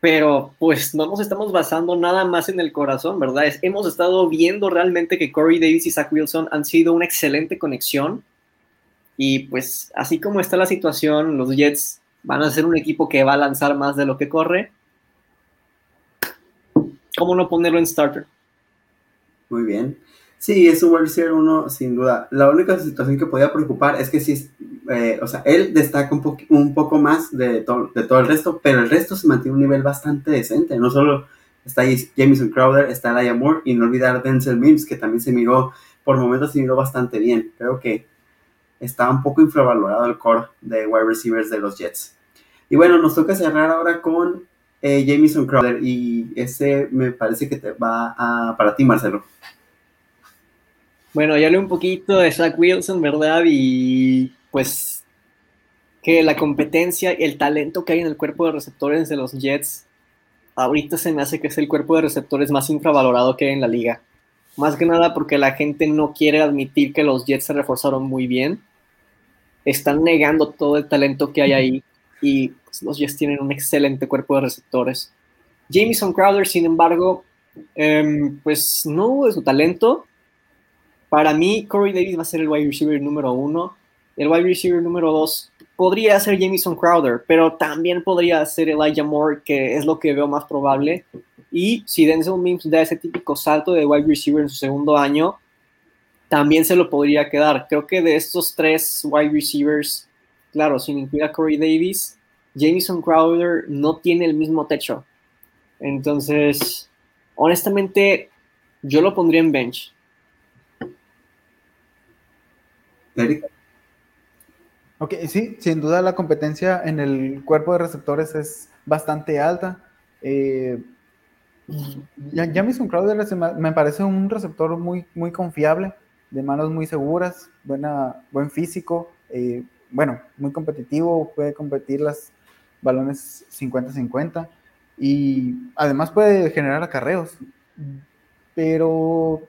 pero pues no nos estamos basando nada más en el corazón, ¿verdad? hemos estado viendo realmente que Corey Davis y Zach Wilson han sido una excelente conexión y pues así como está la situación, los Jets van a ser un equipo que va a lanzar más de lo que corre. ¿Cómo no ponerlo en starter? Muy bien. Sí, es un wide receiver uno, sin duda. La única situación que podía preocupar es que si, eh, o sea, él destaca un, un poco más de, de todo el resto, pero el resto se mantiene un nivel bastante decente. No solo está ahí Jameson Crowder, está Laia Moore y no olvidar Denzel Mims, que también se miró, por momentos se miró bastante bien. Creo que está un poco infravalorado el core de wide receivers de los Jets. Y bueno, nos toca cerrar ahora con eh, Jamison Crowder y ese me parece que te va a, para ti, Marcelo. Bueno, ya hablé un poquito de Zach Wilson, ¿verdad? Y pues que la competencia y el talento que hay en el cuerpo de receptores de los Jets, ahorita se me hace que es el cuerpo de receptores más infravalorado que hay en la liga. Más que nada porque la gente no quiere admitir que los Jets se reforzaron muy bien. Están negando todo el talento que hay ahí y pues, los Jets tienen un excelente cuerpo de receptores. Jamison Crowder, sin embargo, em, pues no de su talento. Para mí, Corey Davis va a ser el wide receiver número uno. El wide receiver número dos podría ser Jamison Crowder, pero también podría ser Elijah Moore, que es lo que veo más probable. Y si Denzel Mims da ese típico salto de wide receiver en su segundo año, también se lo podría quedar. Creo que de estos tres wide receivers, claro, sin incluir a Corey Davis, Jamison Crowder no tiene el mismo techo. Entonces, honestamente, yo lo pondría en bench. Eric. Ok, sí, sin duda la competencia en el cuerpo de receptores es bastante alta. Eh, Jamison Crowder me parece un receptor muy, muy confiable, de manos muy seguras, buena, buen físico, eh, bueno, muy competitivo, puede competir las balones 50-50 y además puede generar acarreos. Pero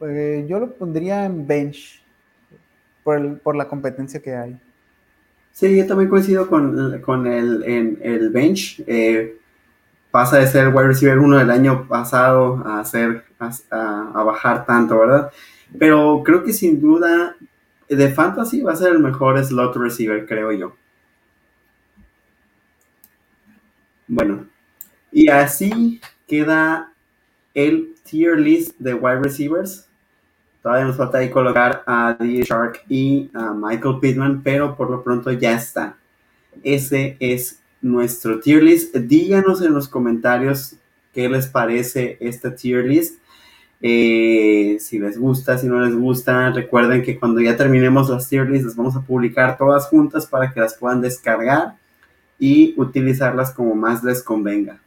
eh, yo lo pondría en bench por, la competencia que hay. Sí, yo también coincido con, con el, en, el bench. Eh, pasa de ser wide receiver uno del año pasado a, hacer, a, bajar tanto, ¿verdad? Pero creo que sin duda de fantasy va a ser el mejor slot receiver, creo yo. Bueno, y así queda el tier list de wide receivers. Todavía nos falta ahí colocar a D. Shark y a Michael Pittman, pero por lo pronto ya está. Ese es nuestro tier list. Díganos en los comentarios qué les parece esta tier list. Eh, si les gusta, si no les gusta, recuerden que cuando ya terminemos las tier lists las vamos a publicar todas juntas para que las puedan descargar y utilizarlas como más les convenga.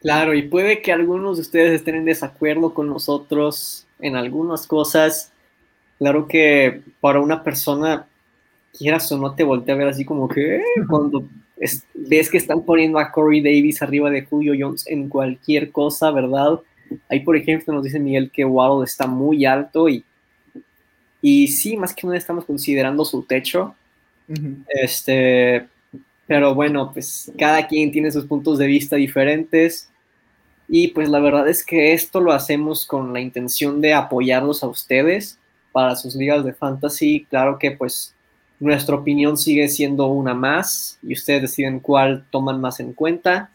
Claro, y puede que algunos de ustedes estén en desacuerdo con nosotros en algunas cosas. Claro que para una persona, quieras o no, te voltea a ver así como que eh, cuando ves que están poniendo a Corey Davis arriba de Julio Jones en cualquier cosa, ¿verdad? Ahí, por ejemplo, nos dice Miguel que Waddle está muy alto y, y sí, más que nada estamos considerando su techo. Este, pero bueno, pues cada quien tiene sus puntos de vista diferentes. Y pues la verdad es que esto lo hacemos con la intención de apoyarlos a ustedes para sus ligas de fantasy. Claro que pues nuestra opinión sigue siendo una más y ustedes deciden cuál toman más en cuenta.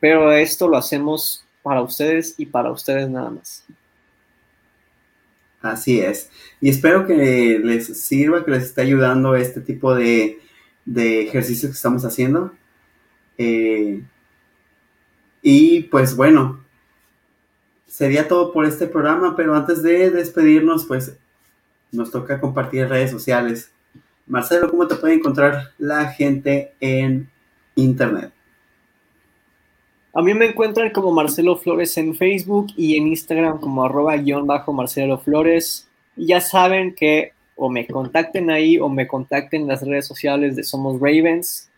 Pero esto lo hacemos para ustedes y para ustedes nada más. Así es. Y espero que les sirva, que les esté ayudando este tipo de, de ejercicios que estamos haciendo. Eh, y pues bueno, sería todo por este programa, pero antes de despedirnos, pues nos toca compartir redes sociales. Marcelo, ¿cómo te puede encontrar la gente en internet? A mí me encuentran como Marcelo Flores en Facebook y en Instagram como arroba guion bajo Marcelo Flores. Y ya saben que o me contacten ahí o me contacten en las redes sociales de Somos Ravens.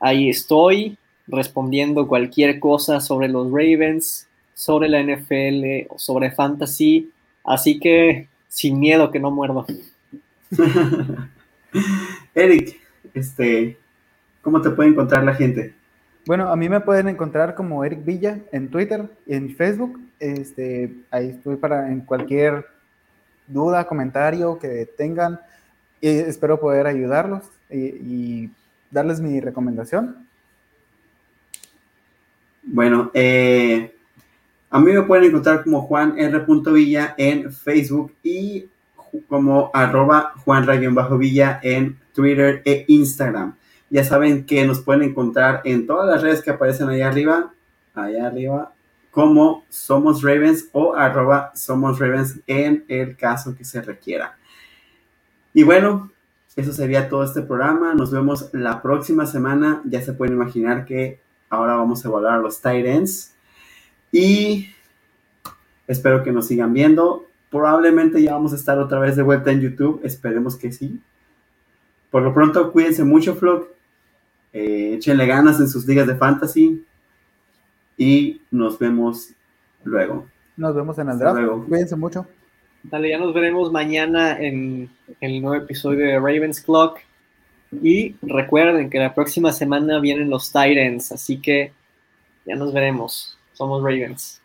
Ahí estoy respondiendo cualquier cosa sobre los Ravens, sobre la NFL o sobre fantasy. Así que sin miedo que no muerdo. [laughs] [laughs] Eric, este, ¿cómo te puede encontrar la gente? Bueno, a mí me pueden encontrar como Eric Villa en Twitter y en Facebook. Este, ahí estoy para en cualquier duda, comentario que tengan. Y espero poder ayudarlos y, y darles mi recomendación. Bueno, eh, a mí me pueden encontrar como Juan R. Villa en Facebook y como arroba Juan Villa en Twitter e Instagram. Ya saben que nos pueden encontrar en todas las redes que aparecen allá arriba, allá arriba, como Somos Ravens o arroba Somos Ravens en el caso que se requiera. Y bueno, eso sería todo este programa. Nos vemos la próxima semana. Ya se pueden imaginar que Ahora vamos a evaluar a los tight ends. Y espero que nos sigan viendo. Probablemente ya vamos a estar otra vez de vuelta en YouTube. Esperemos que sí. Por lo pronto, cuídense mucho, Flock. Eh, échenle ganas en sus ligas de fantasy. y nos vemos luego. Nos vemos en el draft. Cuídense mucho. En. Dale, ya nos veremos mañana en el nuevo episodio de Ravens Clock. Y recuerden que la próxima semana vienen los Titans, así que ya nos veremos. Somos Ravens.